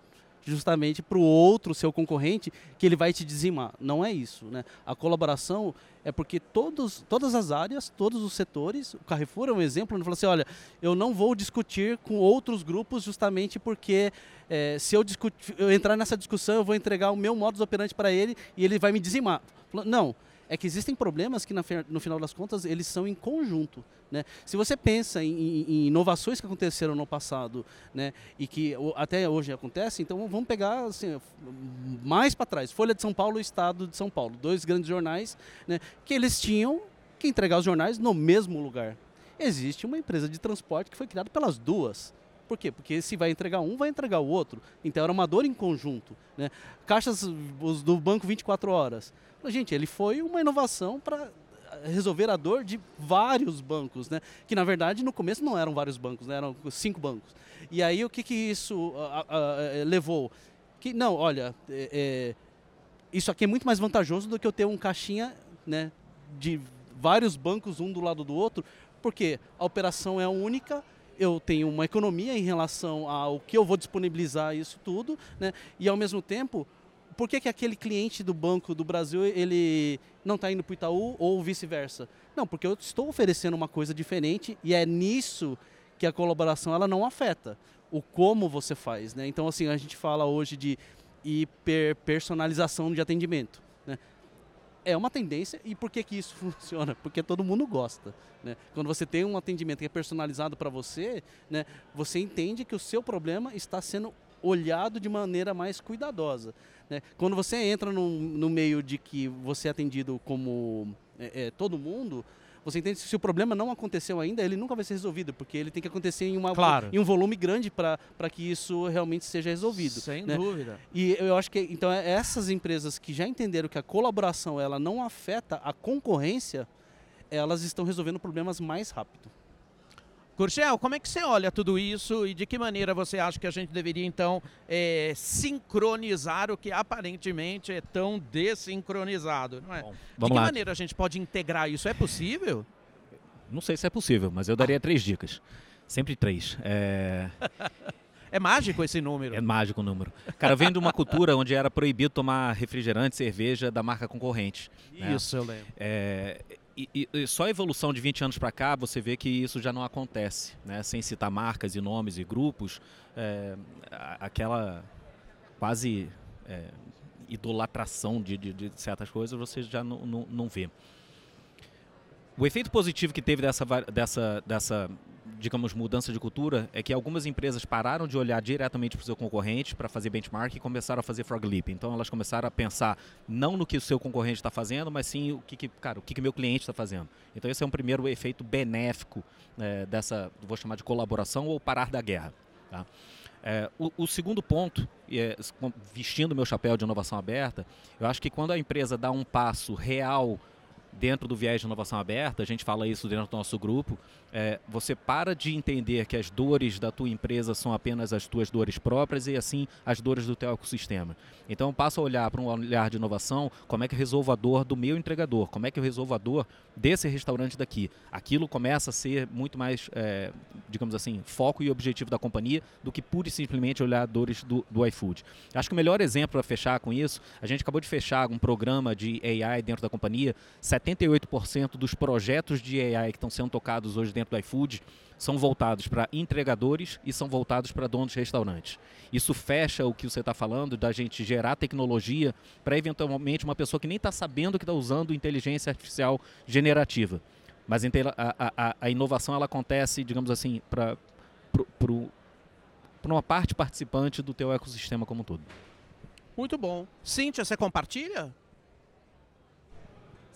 justamente para o outro, seu concorrente, que ele vai te dizimar. Não é isso. Né? A colaboração é porque todos, todas as áreas, todos os setores, o Carrefour é um exemplo, ele falou assim, olha, eu não vou discutir com outros grupos justamente porque é, se eu, discutir, eu entrar nessa discussão, eu vou entregar o meu modus operandi para ele e ele vai me dizimar. Não, é que existem problemas que, no final das contas, eles são em conjunto. Né? Se você pensa em, em, em inovações que aconteceram no passado né, e que até hoje acontecem, então vamos pegar assim, mais para trás. Folha de São Paulo e Estado de São Paulo, dois grandes jornais né, que eles tinham que entregar os jornais no mesmo lugar. Existe uma empresa de transporte que foi criada pelas duas. Por quê? Porque se vai entregar um, vai entregar o outro. Então era uma dor em conjunto. Né? Caixas do banco 24 horas. Gente, ele foi uma inovação para resolver a dor de vários bancos, né? Que na verdade no começo não eram vários bancos, né? eram cinco bancos. E aí o que que isso levou? Que não, olha, é, é, isso aqui é muito mais vantajoso do que eu ter um caixinha, né? De vários bancos um do lado do outro, porque a operação é única eu tenho uma economia em relação ao que eu vou disponibilizar isso tudo, né? E ao mesmo tempo, por que, que aquele cliente do Banco do Brasil ele não está indo para o Itaú ou vice-versa? Não, porque eu estou oferecendo uma coisa diferente e é nisso que a colaboração ela não afeta o como você faz, né? Então assim a gente fala hoje de hiperpersonalização de atendimento? É uma tendência e por que, que isso funciona? Porque todo mundo gosta. Né? Quando você tem um atendimento que é personalizado para você, né, você entende que o seu problema está sendo olhado de maneira mais cuidadosa. Né? Quando você entra no, no meio de que você é atendido como é, é, todo mundo, você entende se o problema não aconteceu ainda, ele nunca vai ser resolvido, porque ele tem que acontecer em, uma, claro. em um volume grande para que isso realmente seja resolvido. Sem né? dúvida. E eu acho que então é essas empresas que já entenderam que a colaboração ela não afeta a concorrência, elas estão resolvendo problemas mais rápido. Gurgel, como é que você olha tudo isso e de que maneira você acha que a gente deveria, então, é, sincronizar o que aparentemente é tão desincronizado? Não é? Bom, de que lá. maneira a gente pode integrar isso? É possível? Não sei se é possível, mas eu daria ah. três dicas. Sempre três. É... É mágico esse número. É mágico o número. Cara, vem de uma cultura onde era proibido tomar refrigerante, cerveja da marca concorrente. Né? Isso, né? eu lembro. É, e, e, só a evolução de 20 anos para cá, você vê que isso já não acontece, né? Sem citar marcas e nomes e grupos, é, aquela quase é, idolatração de, de, de, certas coisas você já não, não, não vê. O efeito positivo que teve dessa, dessa, dessa digamos, mudança de cultura é que algumas empresas pararam de olhar diretamente para o seu concorrente para fazer benchmark e começaram a fazer frog leap. Então elas começaram a pensar não no que o seu concorrente está fazendo, mas sim o que, que cara, o que, que meu cliente está fazendo. Então esse é um primeiro efeito benéfico é, dessa, vou chamar de colaboração ou parar da guerra. Tá? É, o, o, segundo ponto, é, vestindo meu chapéu de inovação aberta, eu acho que quando a empresa dá um passo real dentro do viés de inovação aberta, a gente fala isso dentro do nosso grupo, é, você para de entender que as dores da tua empresa são apenas as tuas dores próprias e assim as dores do teu ecossistema. Então passa a olhar para um olhar de inovação, como é que eu resolvo a dor do meu entregador, como é que eu resolvo a dor desse restaurante daqui. Aquilo começa a ser muito mais, é, digamos assim, foco e objetivo da companhia do que pura e simplesmente olhar dores do, do iFood. Acho que o melhor exemplo para fechar com isso, a gente acabou de fechar um programa de AI dentro da companhia, 78% dos projetos de AI que estão sendo tocados hoje dentro do iFood são voltados para entregadores e são voltados para donos de restaurantes. Isso fecha o que você está falando da gente gerar tecnologia para eventualmente uma pessoa que nem está sabendo que está usando inteligência artificial generativa. Mas a, a, a inovação ela acontece, digamos assim, para uma parte participante do teu ecossistema como um todo. Muito bom. Cíntia, você compartilha?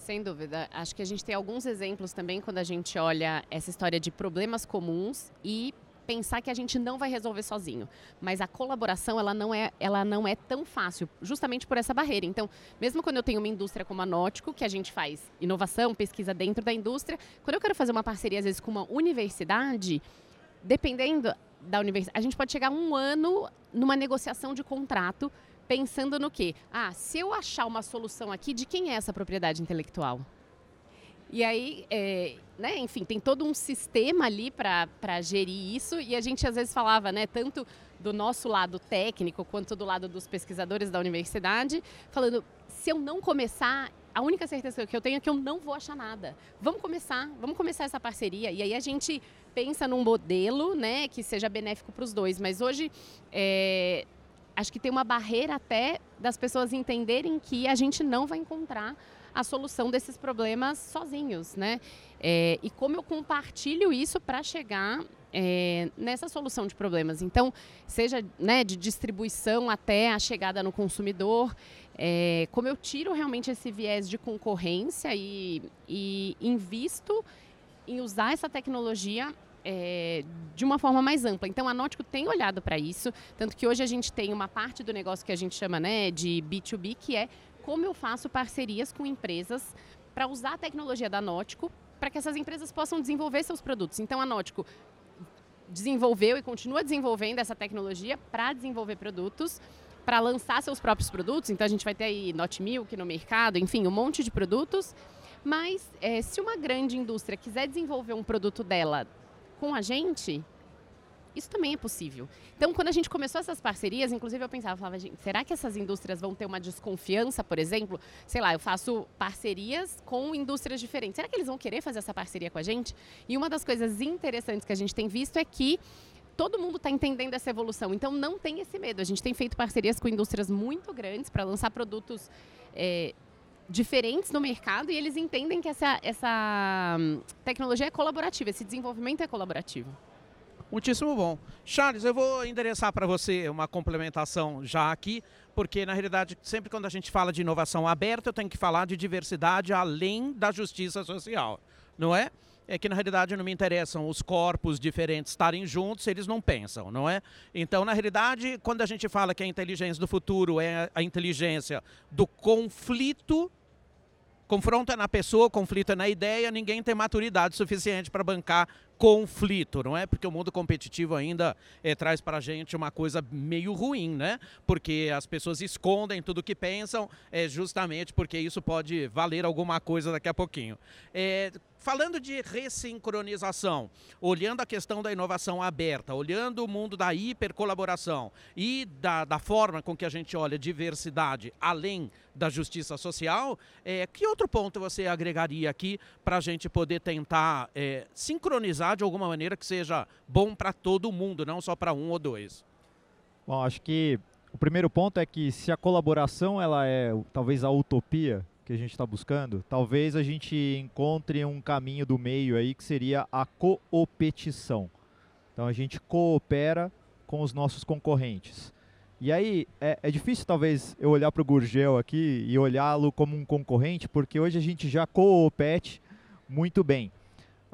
Sem dúvida. Acho que a gente tem alguns exemplos também quando a gente olha essa história de problemas comuns e pensar que a gente não vai resolver sozinho. Mas a colaboração, ela não é, ela não é tão fácil, justamente por essa barreira. Então, mesmo quando eu tenho uma indústria como a Nótico, que a gente faz inovação, pesquisa dentro da indústria, quando eu quero fazer uma parceria, às vezes, com uma universidade, dependendo da universidade, a gente pode chegar um ano numa negociação de contrato pensando no quê? Ah, se eu achar uma solução aqui, de quem é essa propriedade intelectual? E aí, é, né, enfim, tem todo um sistema ali para gerir isso e a gente às vezes falava, né, tanto do nosso lado técnico quanto do lado dos pesquisadores da universidade, falando, se eu não começar, a única certeza que eu tenho é que eu não vou achar nada. Vamos começar, vamos começar essa parceria. E aí a gente pensa num modelo, né, que seja benéfico para os dois. Mas hoje, é, acho que tem uma barreira até das pessoas entenderem que a gente não vai encontrar a solução desses problemas sozinhos, né? É, e como eu compartilho isso para chegar é, nessa solução de problemas. Então, seja né, de distribuição até a chegada no consumidor, é, como eu tiro realmente esse viés de concorrência e, e invisto em usar essa tecnologia é, de uma forma mais ampla. Então, a Nótico tem olhado para isso, tanto que hoje a gente tem uma parte do negócio que a gente chama né, de B2B, que é como eu faço parcerias com empresas para usar a tecnologia da Nótico para que essas empresas possam desenvolver seus produtos. Então, a Nótico desenvolveu e continua desenvolvendo essa tecnologia para desenvolver produtos, para lançar seus próprios produtos. Então a gente vai ter aí Not Milk no mercado, enfim, um monte de produtos. Mas é, se uma grande indústria quiser desenvolver um produto dela com a gente, isso também é possível. Então, quando a gente começou essas parcerias, inclusive eu pensava, eu falava, gente, será que essas indústrias vão ter uma desconfiança, por exemplo? Sei lá, eu faço parcerias com indústrias diferentes. Será que eles vão querer fazer essa parceria com a gente? E uma das coisas interessantes que a gente tem visto é que todo mundo está entendendo essa evolução. Então, não tem esse medo. A gente tem feito parcerias com indústrias muito grandes para lançar produtos é, diferentes no mercado e eles entendem que essa, essa hum, tecnologia é colaborativa, esse desenvolvimento é colaborativo. Muitíssimo bom. Charles, eu vou endereçar para você uma complementação já aqui, porque na realidade, sempre quando a gente fala de inovação aberta, eu tenho que falar de diversidade além da justiça social, não é? É que na realidade não me interessam os corpos diferentes estarem juntos, eles não pensam, não é? Então, na realidade, quando a gente fala que a inteligência do futuro é a inteligência do conflito, confronto é na pessoa, conflito é na ideia, ninguém tem maturidade suficiente para bancar conflito, não é? Porque o mundo competitivo ainda é, traz para a gente uma coisa meio ruim, né? Porque as pessoas escondem tudo que pensam, é, justamente porque isso pode valer alguma coisa daqui a pouquinho. É, falando de ressincronização, olhando a questão da inovação aberta, olhando o mundo da hipercolaboração e da, da forma com que a gente olha diversidade além da justiça social, é, que outro ponto você agregaria aqui para a gente poder tentar é, sincronizar de alguma maneira que seja bom para todo mundo, não só para um ou dois? Bom, acho que o primeiro ponto é que se a colaboração ela é talvez a utopia que a gente está buscando, talvez a gente encontre um caminho do meio aí que seria a coopetição. Então a gente coopera com os nossos concorrentes. E aí é, é difícil talvez eu olhar para o Gurgel aqui e olhá-lo como um concorrente, porque hoje a gente já coopete muito bem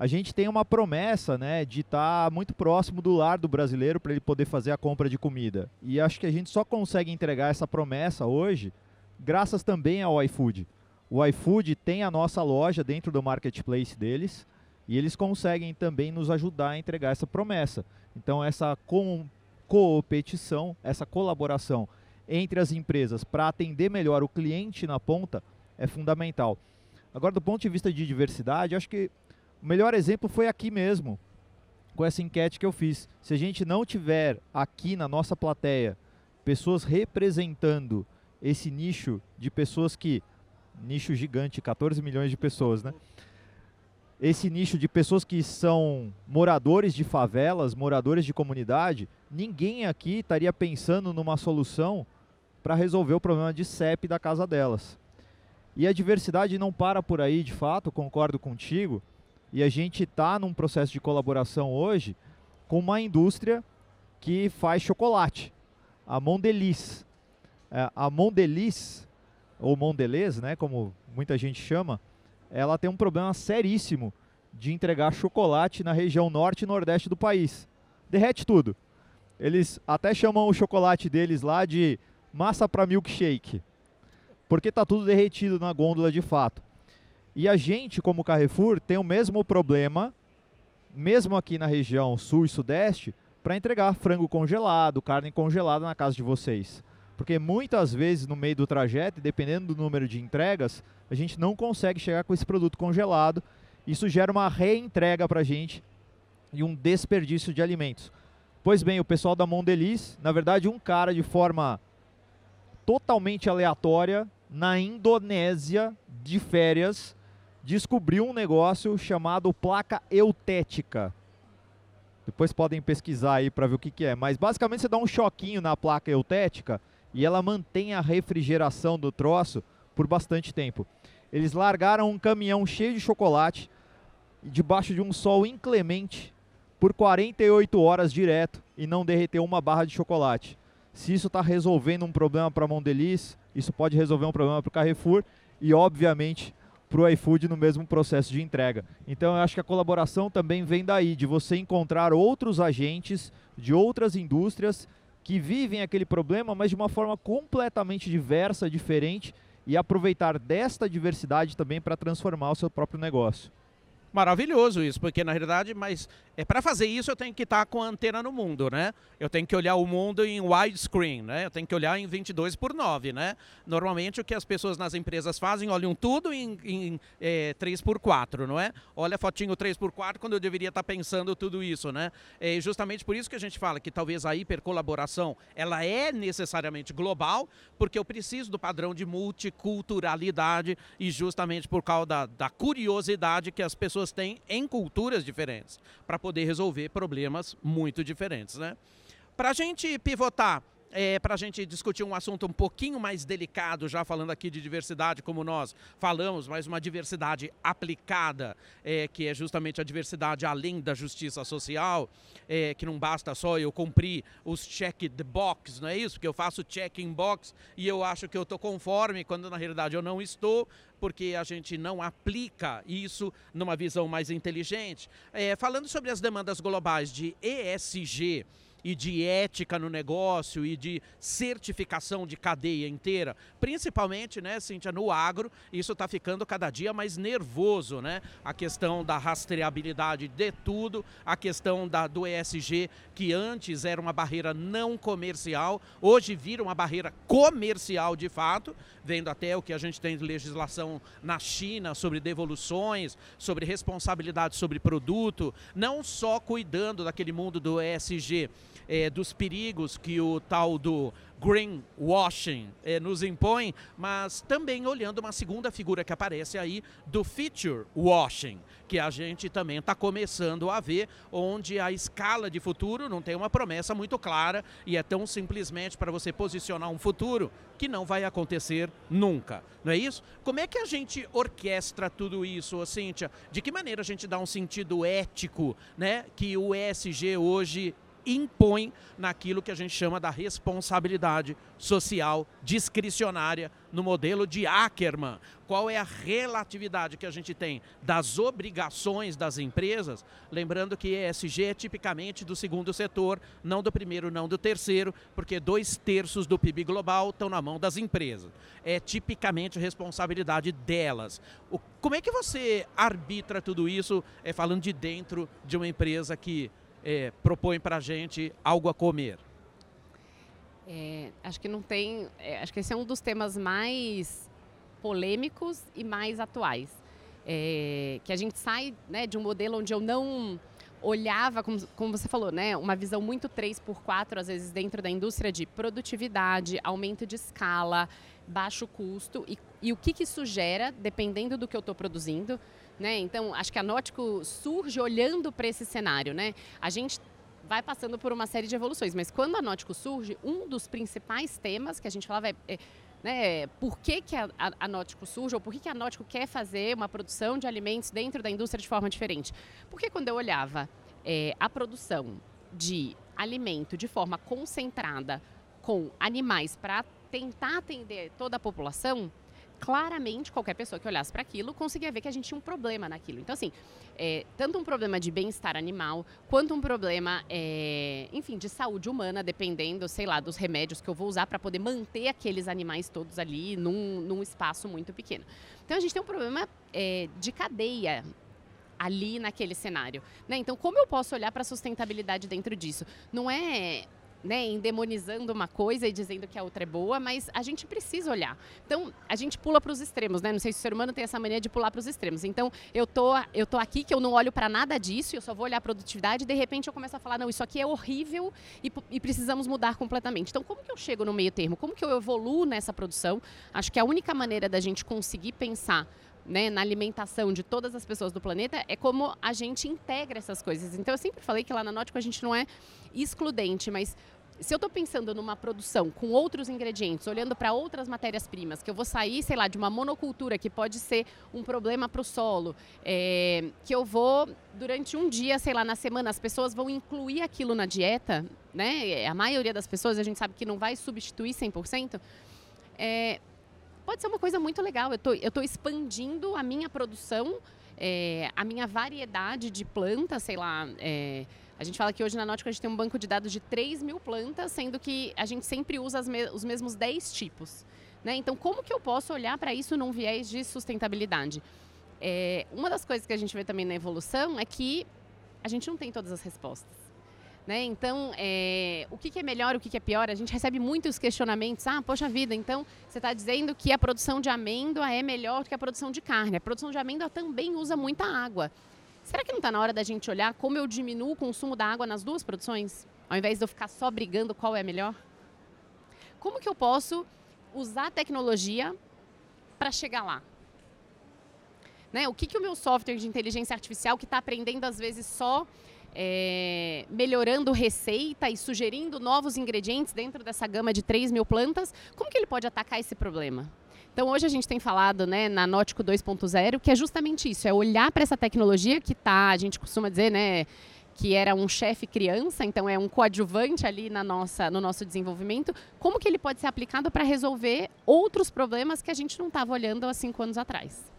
a gente tem uma promessa né, de estar tá muito próximo do lar do brasileiro para ele poder fazer a compra de comida. E acho que a gente só consegue entregar essa promessa hoje graças também ao iFood. O iFood tem a nossa loja dentro do marketplace deles e eles conseguem também nos ajudar a entregar essa promessa. Então, essa com competição, essa colaboração entre as empresas para atender melhor o cliente na ponta é fundamental. Agora, do ponto de vista de diversidade, acho que o melhor exemplo foi aqui mesmo, com essa enquete que eu fiz. Se a gente não tiver aqui na nossa plateia pessoas representando esse nicho de pessoas que. Nicho gigante, 14 milhões de pessoas, né? Esse nicho de pessoas que são moradores de favelas, moradores de comunidade, ninguém aqui estaria pensando numa solução para resolver o problema de CEP da casa delas. E a diversidade não para por aí, de fato, concordo contigo. E a gente está num processo de colaboração hoje com uma indústria que faz chocolate, a Mondelez. É, a Mondelez, ou Mondelez, né, como muita gente chama, ela tem um problema seríssimo de entregar chocolate na região norte e nordeste do país. Derrete tudo. Eles até chamam o chocolate deles lá de massa para milkshake, porque está tudo derretido na gôndola de fato. E a gente, como Carrefour, tem o mesmo problema, mesmo aqui na região sul e sudeste, para entregar frango congelado, carne congelada na casa de vocês. Porque muitas vezes no meio do trajeto, dependendo do número de entregas, a gente não consegue chegar com esse produto congelado. Isso gera uma reentrega para a gente e um desperdício de alimentos. Pois bem, o pessoal da Mondeliz, na verdade, um cara de forma totalmente aleatória, na Indonésia, de férias, descobriu um negócio chamado placa eutética. Depois podem pesquisar aí para ver o que, que é. Mas basicamente você dá um choquinho na placa eutética e ela mantém a refrigeração do troço por bastante tempo. Eles largaram um caminhão cheio de chocolate debaixo de um sol inclemente por 48 horas direto e não derreteu uma barra de chocolate. Se isso está resolvendo um problema para a Mondelez, isso pode resolver um problema para o Carrefour e, obviamente, para o iFood no mesmo processo de entrega. Então, eu acho que a colaboração também vem daí, de você encontrar outros agentes de outras indústrias que vivem aquele problema, mas de uma forma completamente diversa, diferente, e aproveitar desta diversidade também para transformar o seu próprio negócio. Maravilhoso isso, porque na realidade, mas é para fazer isso eu tenho que estar com a antena no mundo, né? Eu tenho que olhar o mundo em widescreen, né? Eu tenho que olhar em 22 por 9, né? Normalmente o que as pessoas nas empresas fazem, olham tudo em, em é, 3 por 4, não é? Olha a fotinho 3 por 4 quando eu deveria estar pensando tudo isso, né? É justamente por isso que a gente fala que talvez a hipercolaboração, ela é necessariamente global, porque eu preciso do padrão de multiculturalidade e justamente por causa da, da curiosidade que as pessoas pessoas têm em culturas diferentes para poder resolver problemas muito diferentes. Né? Para a gente pivotar é, para a gente discutir um assunto um pouquinho mais delicado, já falando aqui de diversidade, como nós falamos, mas uma diversidade aplicada, é, que é justamente a diversidade além da justiça social, é, que não basta só eu cumprir os check the box, não é isso? Porque eu faço check in box e eu acho que eu estou conforme, quando na realidade eu não estou, porque a gente não aplica isso numa visão mais inteligente. É, falando sobre as demandas globais de ESG, e de ética no negócio e de certificação de cadeia inteira, principalmente, né, Cíntia, no agro, isso está ficando cada dia mais nervoso, né? A questão da rastreabilidade de tudo, a questão da, do ESG, que antes era uma barreira não comercial, hoje vira uma barreira comercial de fato, vendo até o que a gente tem de legislação na China sobre devoluções, sobre responsabilidade sobre produto, não só cuidando daquele mundo do ESG, é, dos perigos que o tal do greenwashing é, nos impõe, mas também olhando uma segunda figura que aparece aí do future washing, que a gente também está começando a ver, onde a escala de futuro não tem uma promessa muito clara e é tão simplesmente para você posicionar um futuro que não vai acontecer nunca, não é isso? Como é que a gente orquestra tudo isso, Cíntia? De que maneira a gente dá um sentido ético, né, que o ESG hoje impõe naquilo que a gente chama da responsabilidade social discricionária no modelo de Ackerman. Qual é a relatividade que a gente tem das obrigações das empresas? Lembrando que ESG é tipicamente do segundo setor, não do primeiro, não do terceiro, porque dois terços do PIB global estão na mão das empresas. É tipicamente responsabilidade delas. O, como é que você arbitra tudo isso, é, falando de dentro de uma empresa que é, propõe para a gente algo a comer? É, acho que não tem. É, acho que esse é um dos temas mais polêmicos e mais atuais. É, que a gente sai né, de um modelo onde eu não olhava, como, como, você falou, né, uma visão muito 3x4, às vezes, dentro da indústria de produtividade, aumento de escala, baixo custo. E, e o que, que isso gera, dependendo do que eu estou produzindo. Né? Então, acho que a Nótico surge olhando para esse cenário. Né? A gente vai passando por uma série de evoluções, mas quando a Nótico surge, um dos principais temas que a gente falava é, é né, por que, que a, a, a Nótico surge, ou por que, que a Nótico quer fazer uma produção de alimentos dentro da indústria de forma diferente. Porque quando eu olhava é, a produção de alimento de forma concentrada com animais para tentar atender toda a população, claramente qualquer pessoa que olhasse para aquilo conseguia ver que a gente tinha um problema naquilo. Então, assim, é, tanto um problema de bem-estar animal, quanto um problema, é, enfim, de saúde humana, dependendo, sei lá, dos remédios que eu vou usar para poder manter aqueles animais todos ali num, num espaço muito pequeno. Então, a gente tem um problema é, de cadeia ali naquele cenário. Né? Então, como eu posso olhar para a sustentabilidade dentro disso? Não é né, endemonizando uma coisa e dizendo que a outra é boa, mas a gente precisa olhar. Então, a gente pula para os extremos, né? Não sei se o ser humano tem essa mania de pular para os extremos. Então, eu tô, eu tô aqui que eu não olho para nada disso, eu só vou olhar a produtividade e de repente eu começo a falar, não, isso aqui é horrível e, e precisamos mudar completamente. Então, como que eu chego no meio termo? Como que eu evoluo nessa produção? Acho que a única maneira da gente conseguir pensar né, na alimentação de todas as pessoas do planeta é como a gente integra essas coisas. Então eu sempre falei que lá na Nótico a gente não é excludente, mas se eu estou pensando numa produção com outros ingredientes, olhando para outras matérias-primas, que eu vou sair, sei lá, de uma monocultura que pode ser um problema para o solo, é, que eu vou, durante um dia, sei lá, na semana, as pessoas vão incluir aquilo na dieta, né? A maioria das pessoas, a gente sabe que não vai substituir 100%. É, pode ser uma coisa muito legal. Eu tô, estou expandindo a minha produção, é, a minha variedade de plantas, sei lá. É, a gente fala que hoje na Náutica a gente tem um banco de dados de 3 mil plantas, sendo que a gente sempre usa me os mesmos 10 tipos. Né? Então, como que eu posso olhar para isso num viés de sustentabilidade? É, uma das coisas que a gente vê também na evolução é que a gente não tem todas as respostas. Né? Então, é, o que, que, é melhor, o que, que, é pior? A gente recebe muitos questionamentos. Ah, poxa vida, então você está dizendo que a produção de amêndoa é melhor que a produção de carne. A produção de amêndoa também usa muita água. Será que não está na hora da gente olhar como eu diminuo o consumo da água nas duas produções? Ao invés de eu ficar só brigando qual é melhor? Como que eu posso usar a tecnologia para chegar lá? Né? O que, que o meu software de inteligência artificial, que está aprendendo às vezes só é, melhorando receita e sugerindo novos ingredientes dentro dessa gama de 3 mil plantas, como que ele pode atacar esse problema? Então hoje a gente tem falado né, na Nótico 2.0 que é justamente isso, é olhar para essa tecnologia que está, a gente costuma dizer, né, que era um chefe criança, então é um coadjuvante ali na nossa, no nosso desenvolvimento, como que ele pode ser aplicado para resolver outros problemas que a gente não estava olhando há cinco anos atrás.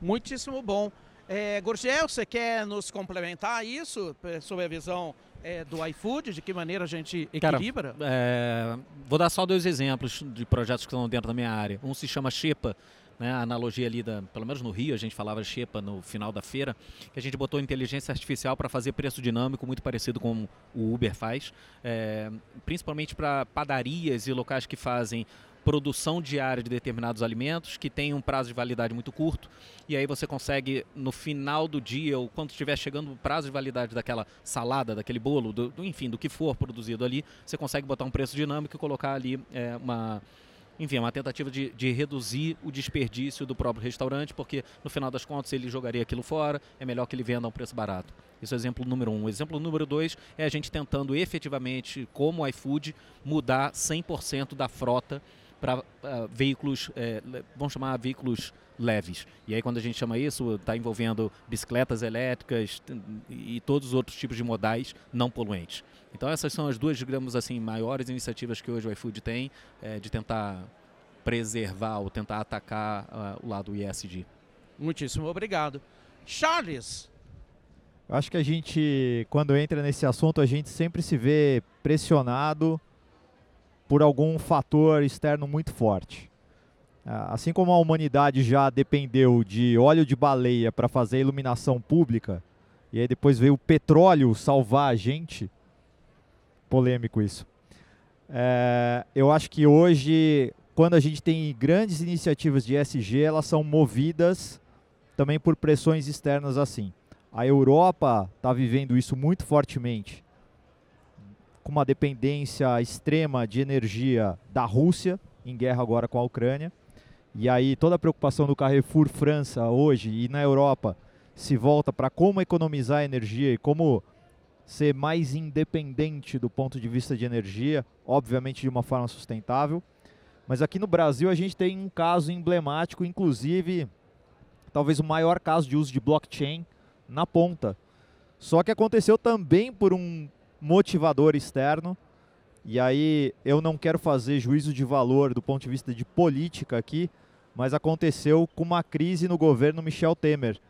Muitíssimo bom. É, Gurgel, você quer nos complementar isso, sobre a visão é, do iFood, de que maneira a gente equilibra? Cara, é, vou dar só dois exemplos de projetos que estão dentro da minha área. Um se chama Xepa, né, a analogia ali, da, pelo menos no Rio, a gente falava Xepa no final da feira, que a gente botou inteligência artificial para fazer preço dinâmico, muito parecido com o Uber faz, é, principalmente para padarias e locais que fazem produção diária de determinados alimentos que tem um prazo de validade muito curto e aí você consegue no final do dia ou quando estiver chegando o prazo de validade daquela salada, daquele bolo, do, do, enfim, do que for produzido ali, você consegue botar um preço dinâmico e colocar ali é, uma enfim, uma tentativa de, de, reduzir o desperdício do próprio restaurante, porque no final das contas ele jogaria aquilo fora, é melhor que ele venda a um preço barato. Isso é o exemplo número um. O exemplo número dois é a gente tentando efetivamente, como iFood, mudar 100% da frota para uh, veículos, é, vamos chamar veículos leves. E aí quando a gente chama isso, está envolvendo bicicletas elétricas e todos os outros tipos de modais não poluentes. Então essas são as duas, digamos assim, maiores iniciativas que hoje o iFood tem é, de tentar preservar ou tentar atacar uh, o lado ESG. Muitíssimo obrigado. Charles! Acho que a gente, quando entra nesse assunto, a gente sempre se vê pressionado por algum fator externo muito forte. Ah, assim como a humanidade já dependeu de óleo de baleia para fazer iluminação pública, e aí depois veio o petróleo salvar a gente, polêmico isso. É, eu acho que hoje, quando a gente tem grandes iniciativas de SG, elas são movidas também por pressões externas assim. A Europa está vivendo isso muito fortemente com uma dependência extrema de energia da Rússia, em guerra agora com a Ucrânia. E aí toda a preocupação do Carrefour França hoje e na Europa se volta para como economizar energia e como ser mais independente do ponto de vista de energia, obviamente de uma forma sustentável. Mas aqui no Brasil a gente tem um caso emblemático, inclusive talvez o maior caso de uso de blockchain na ponta. Só que aconteceu também por um motivador externo. E aí eu não quero fazer juízo de valor do ponto de vista de política aqui, mas aconteceu com uma crise no governo Michel Temer.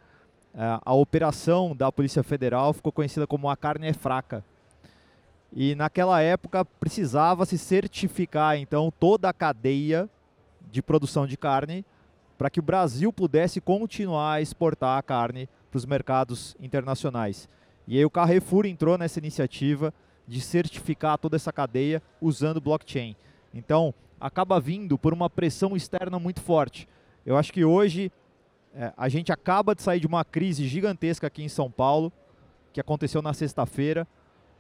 É, a operação da Polícia Federal ficou conhecida como a carne é fraca. E naquela época precisava se certificar então toda a cadeia de produção de carne para que o Brasil pudesse continuar a exportar a carne para os mercados internacionais. E aí o Carrefour entrou nessa iniciativa de certificar toda essa cadeia usando blockchain. Então, acaba vindo por uma pressão externa muito forte. Eu acho que hoje é, a gente acaba de sair de uma crise gigantesca aqui em São Paulo, que aconteceu na sexta-feira,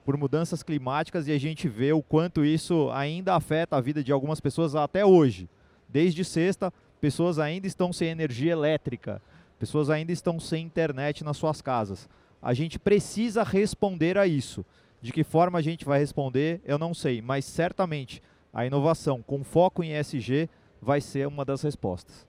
por mudanças climáticas, e a gente vê o quanto isso ainda afeta a vida de algumas pessoas até hoje. Desde sexta, pessoas ainda estão sem energia elétrica, pessoas ainda estão sem internet nas suas casas a gente precisa responder a isso. De que forma a gente vai responder, eu não sei, mas certamente a inovação com foco em ESG vai ser uma das respostas.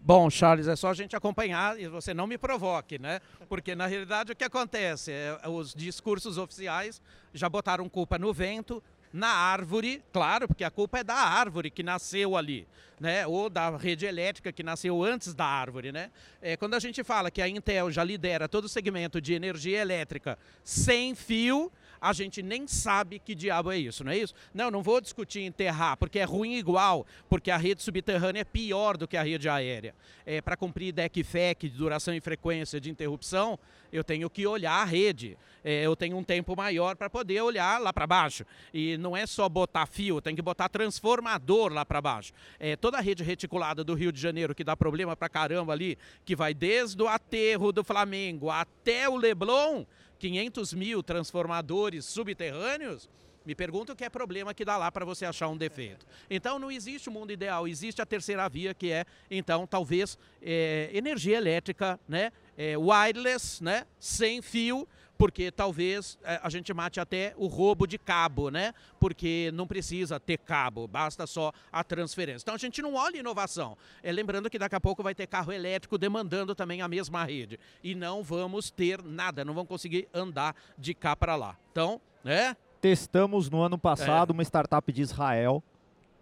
Bom, Charles, é só a gente acompanhar e você não me provoque, né? Porque na realidade o que acontece? É, os discursos oficiais já botaram culpa no vento, na árvore, claro, porque a culpa é da árvore que nasceu ali, né? Ou da rede elétrica que nasceu antes da árvore, né? É, quando a gente fala que a Intel já lidera todo o segmento de energia elétrica sem fio, a gente nem sabe que diabo é isso, não é isso? Não, não vou discutir enterrar, porque é ruim igual, porque a rede subterrânea é pior do que a rede aérea. É, Para cumprir DEC-FEC de duração e frequência de interrupção, eu tenho que olhar a rede. É, eu tenho um tempo maior para poder olhar lá para baixo. E não é só botar fio, tem que botar transformador lá para baixo. É, toda a rede reticulada do Rio de Janeiro que dá problema para caramba ali, que vai desde o aterro do Flamengo até o Leblon, 500 mil transformadores subterrâneos, me pergunto o que é problema que dá lá para você achar um defeito. Então não existe o mundo ideal, existe a terceira via que é, então, talvez é, energia elétrica, né? É, wireless, né? Sem fio, porque talvez é, a gente mate até o roubo de cabo, né? Porque não precisa ter cabo, basta só a transferência. Então a gente não olha inovação. É, lembrando que daqui a pouco vai ter carro elétrico demandando também a mesma rede. E não vamos ter nada, não vamos conseguir andar de cá para lá. Então, né? Testamos no ano passado é. uma startup de Israel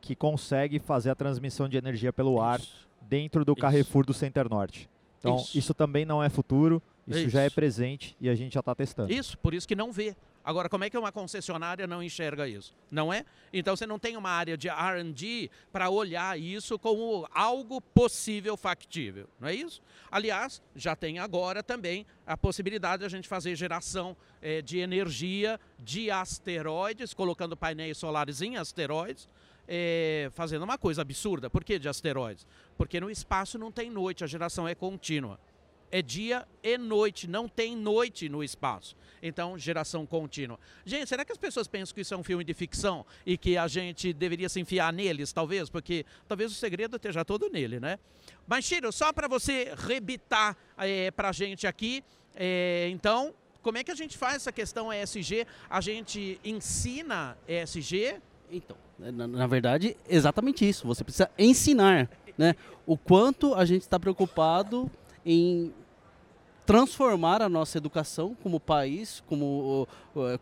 que consegue fazer a transmissão de energia pelo isso. ar dentro do isso. Carrefour do Center Norte. Então, isso, isso também não é futuro, isso, isso, já é presente e a gente já está testando. Isso, por isso que não vê. Agora, como é que uma concessionária não enxerga isso? Não é? Então você não tem uma área de RD para olhar isso como algo possível, factível. Não é isso? Aliás, já tem agora também a possibilidade de a gente fazer geração é, de energia de asteroides, colocando painéis solares em asteroides. É, fazendo uma coisa absurda. Por que de asteroides? Porque no espaço não tem noite, a geração é contínua é dia e noite, não tem noite no espaço. Então, geração contínua. Gente, será que as pessoas pensam que isso é um filme de ficção e que a gente deveria se enfiar neles, talvez? Porque talvez o segredo esteja todo nele, né? Mas, Chiro, só para você rebitar é, para a gente aqui, é, então, como é que a gente faz essa questão ESG? A gente ensina ESG? Então, na, na verdade, exatamente isso. Você precisa ensinar né, o quanto a gente está preocupado em transformar a nossa educação como país, como,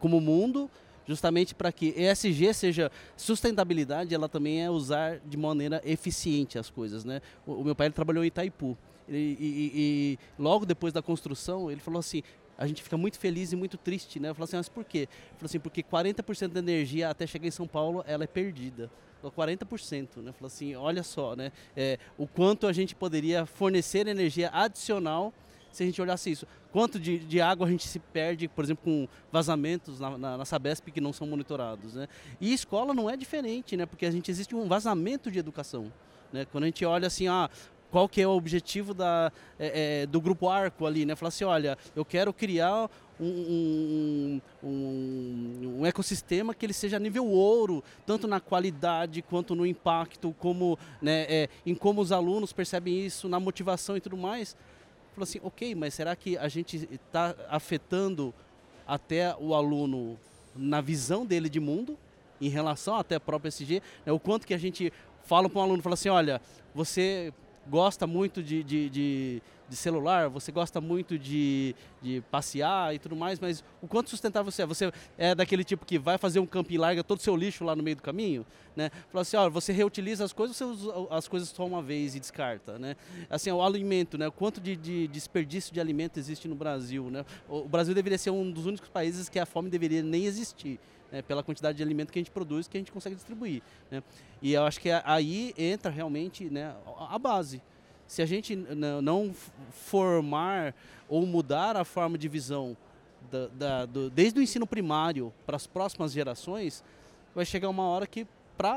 como mundo, justamente para que ESG seja sustentabilidade, ela também é usar de maneira eficiente as coisas, né? O, meu pai trabalhou em Itaipu e, e, e, logo depois da construção ele falou assim, a gente fica muito feliz e muito triste, né? Eu falei assim, mas por quê? Ele falou assim, porque 40% da energia até chegar em São Paulo, ela é perdida. 40%, né? Falou assim, olha só, né? É, o quanto a gente poderia fornecer energia adicional se a gente olhasse isso. Quanto de, de água a gente se perde, por exemplo, com vazamentos na, na, na, Sabesp que não são monitorados, né? E escola não é diferente, né? Porque a gente existe um vazamento de educação. Né? Quando a gente olha assim, ah, qual que é o objetivo da, é, é, do grupo Arco ali, né? Falar assim, olha, eu quero criar um, um, um, um, ecossistema que ele seja nível ouro, tanto na qualidade quanto no impacto, como né, é, em como os alunos percebem isso, na motivação e tudo mais. Falou assim, ok, mas será que a gente está afetando até o aluno na visão dele de mundo, em relação até a própria SG, né, o quanto que a gente fala para um aluno, fala assim, olha, você gosta muito de, de, de, de, celular, você gosta muito de, de passear e tudo mais, mas o quanto sustentável você é? Você é daquele tipo que vai fazer um camping e larga todo o seu lixo lá no meio do caminho? Né? Fala assim, ó, você reutiliza as coisas, você as coisas só uma vez e descarta, né? Assim, o alimento, né? O quanto de, de desperdício de alimento existe no Brasil, né? O Brasil deveria ser um dos únicos países que a fome deveria nem existir né, pela quantidade de alimento que a gente produz, que a gente consegue distribuir. Né? E eu acho que aí entra realmente né, a base. Se a gente não formar ou mudar a forma de visão da, da, do, desde o ensino primário para as próximas gerações, vai chegar uma hora que, pra,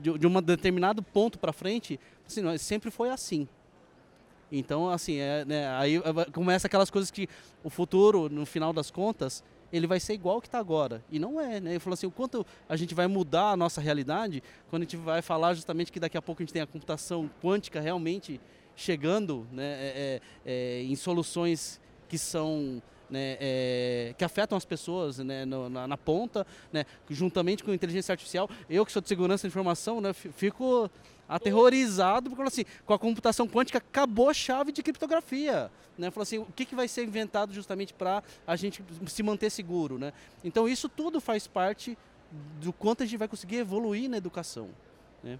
de, um determinado ponto para frente, assim, sempre foi assim. Então, assim, é, né, aí começa aquelas coisas que o futuro, no final das contas, ele vai ser igual que está agora. E não é, né? Ele falou assim, o quanto a gente vai mudar a nossa realidade quando a gente vai falar justamente que daqui a pouco a gente tem a computação quântica realmente chegando né, é, é, é em soluções que são né, é, que afetam as pessoas né, no, na, na, ponta, né, juntamente com inteligência artificial. Eu que sou de segurança da informação, né, fico aterrorizado porque assim, com a computação quântica acabou a chave de criptografia. Né? Falou assim, o que, que vai ser inventado justamente para a gente se manter seguro, né? Então isso tudo faz parte do quanto a gente vai conseguir evoluir na educação, né?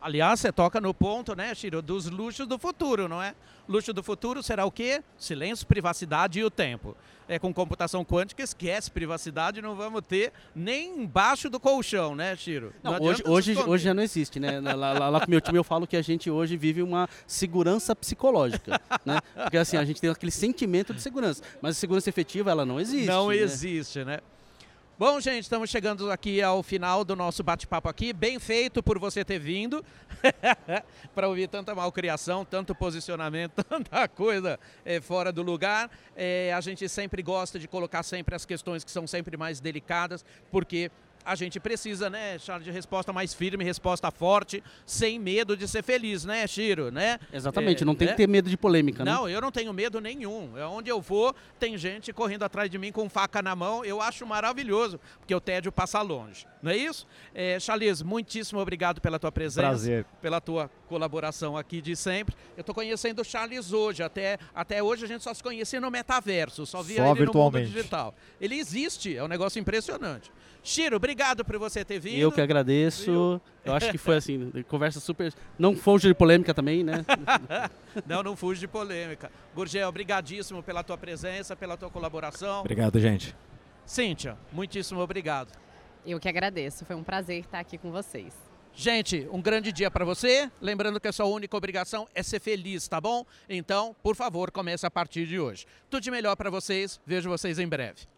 Aliás, você toca no ponto, né, Chiro, dos luxos do futuro, não é? Luxo do futuro será o quê? Silêncio, privacidade e o tempo. É com computação quântica, esquece privacidade, não vamos ter nem embaixo do colchão, né, Chiro? Não, não hoje, hoje, hoje já não existe, né? Lá, lá, lá com o meu time eu falo que a gente hoje vive uma segurança psicológica, né? Porque assim, a gente tem aquele sentimento de segurança, mas a segurança efetiva, ela não existe. Não né? existe, né? Bom, gente, estamos chegando aqui ao final do nosso bate-papo aqui. Bem feito por você ter vindo para ouvir tanta malcriação, tanto posicionamento, tanta coisa é, fora do lugar. É, a gente sempre gosta de colocar sempre as questões que são sempre mais delicadas, porque a gente precisa, né, Charles, de resposta mais firme, resposta forte, sem medo de ser feliz, né, Chiro, né? Exatamente, é, não tem né? que ter medo de polêmica, né? Não, eu não tenho medo nenhum. É onde eu vou, tem gente correndo atrás de mim com faca na mão, eu acho maravilhoso, porque o tédio passa longe, não é isso? É, Charles, muitíssimo obrigado pela tua presença, Prazer. pela tua colaboração aqui de sempre. Eu estou conhecendo o Charles hoje, até, até hoje a gente só se conhecia no metaverso, só via só ele virtualmente. no mundo digital. Ele existe, é um negócio impressionante. Chiro, obrigado por você ter vindo. Eu que agradeço. Eu acho que foi assim, conversa super. Não foge de polêmica também, né? não, não fuge de polêmica. Gurgel, obrigadíssimo pela tua presença, pela tua colaboração. Obrigado, gente. Cíntia, muitíssimo obrigado. Eu que agradeço. Foi um prazer estar aqui com vocês. Gente, um grande dia para você. Lembrando que a sua única obrigação é ser feliz, tá bom? Então, por favor, comece a partir de hoje. Tudo de melhor para vocês. Vejo vocês em breve.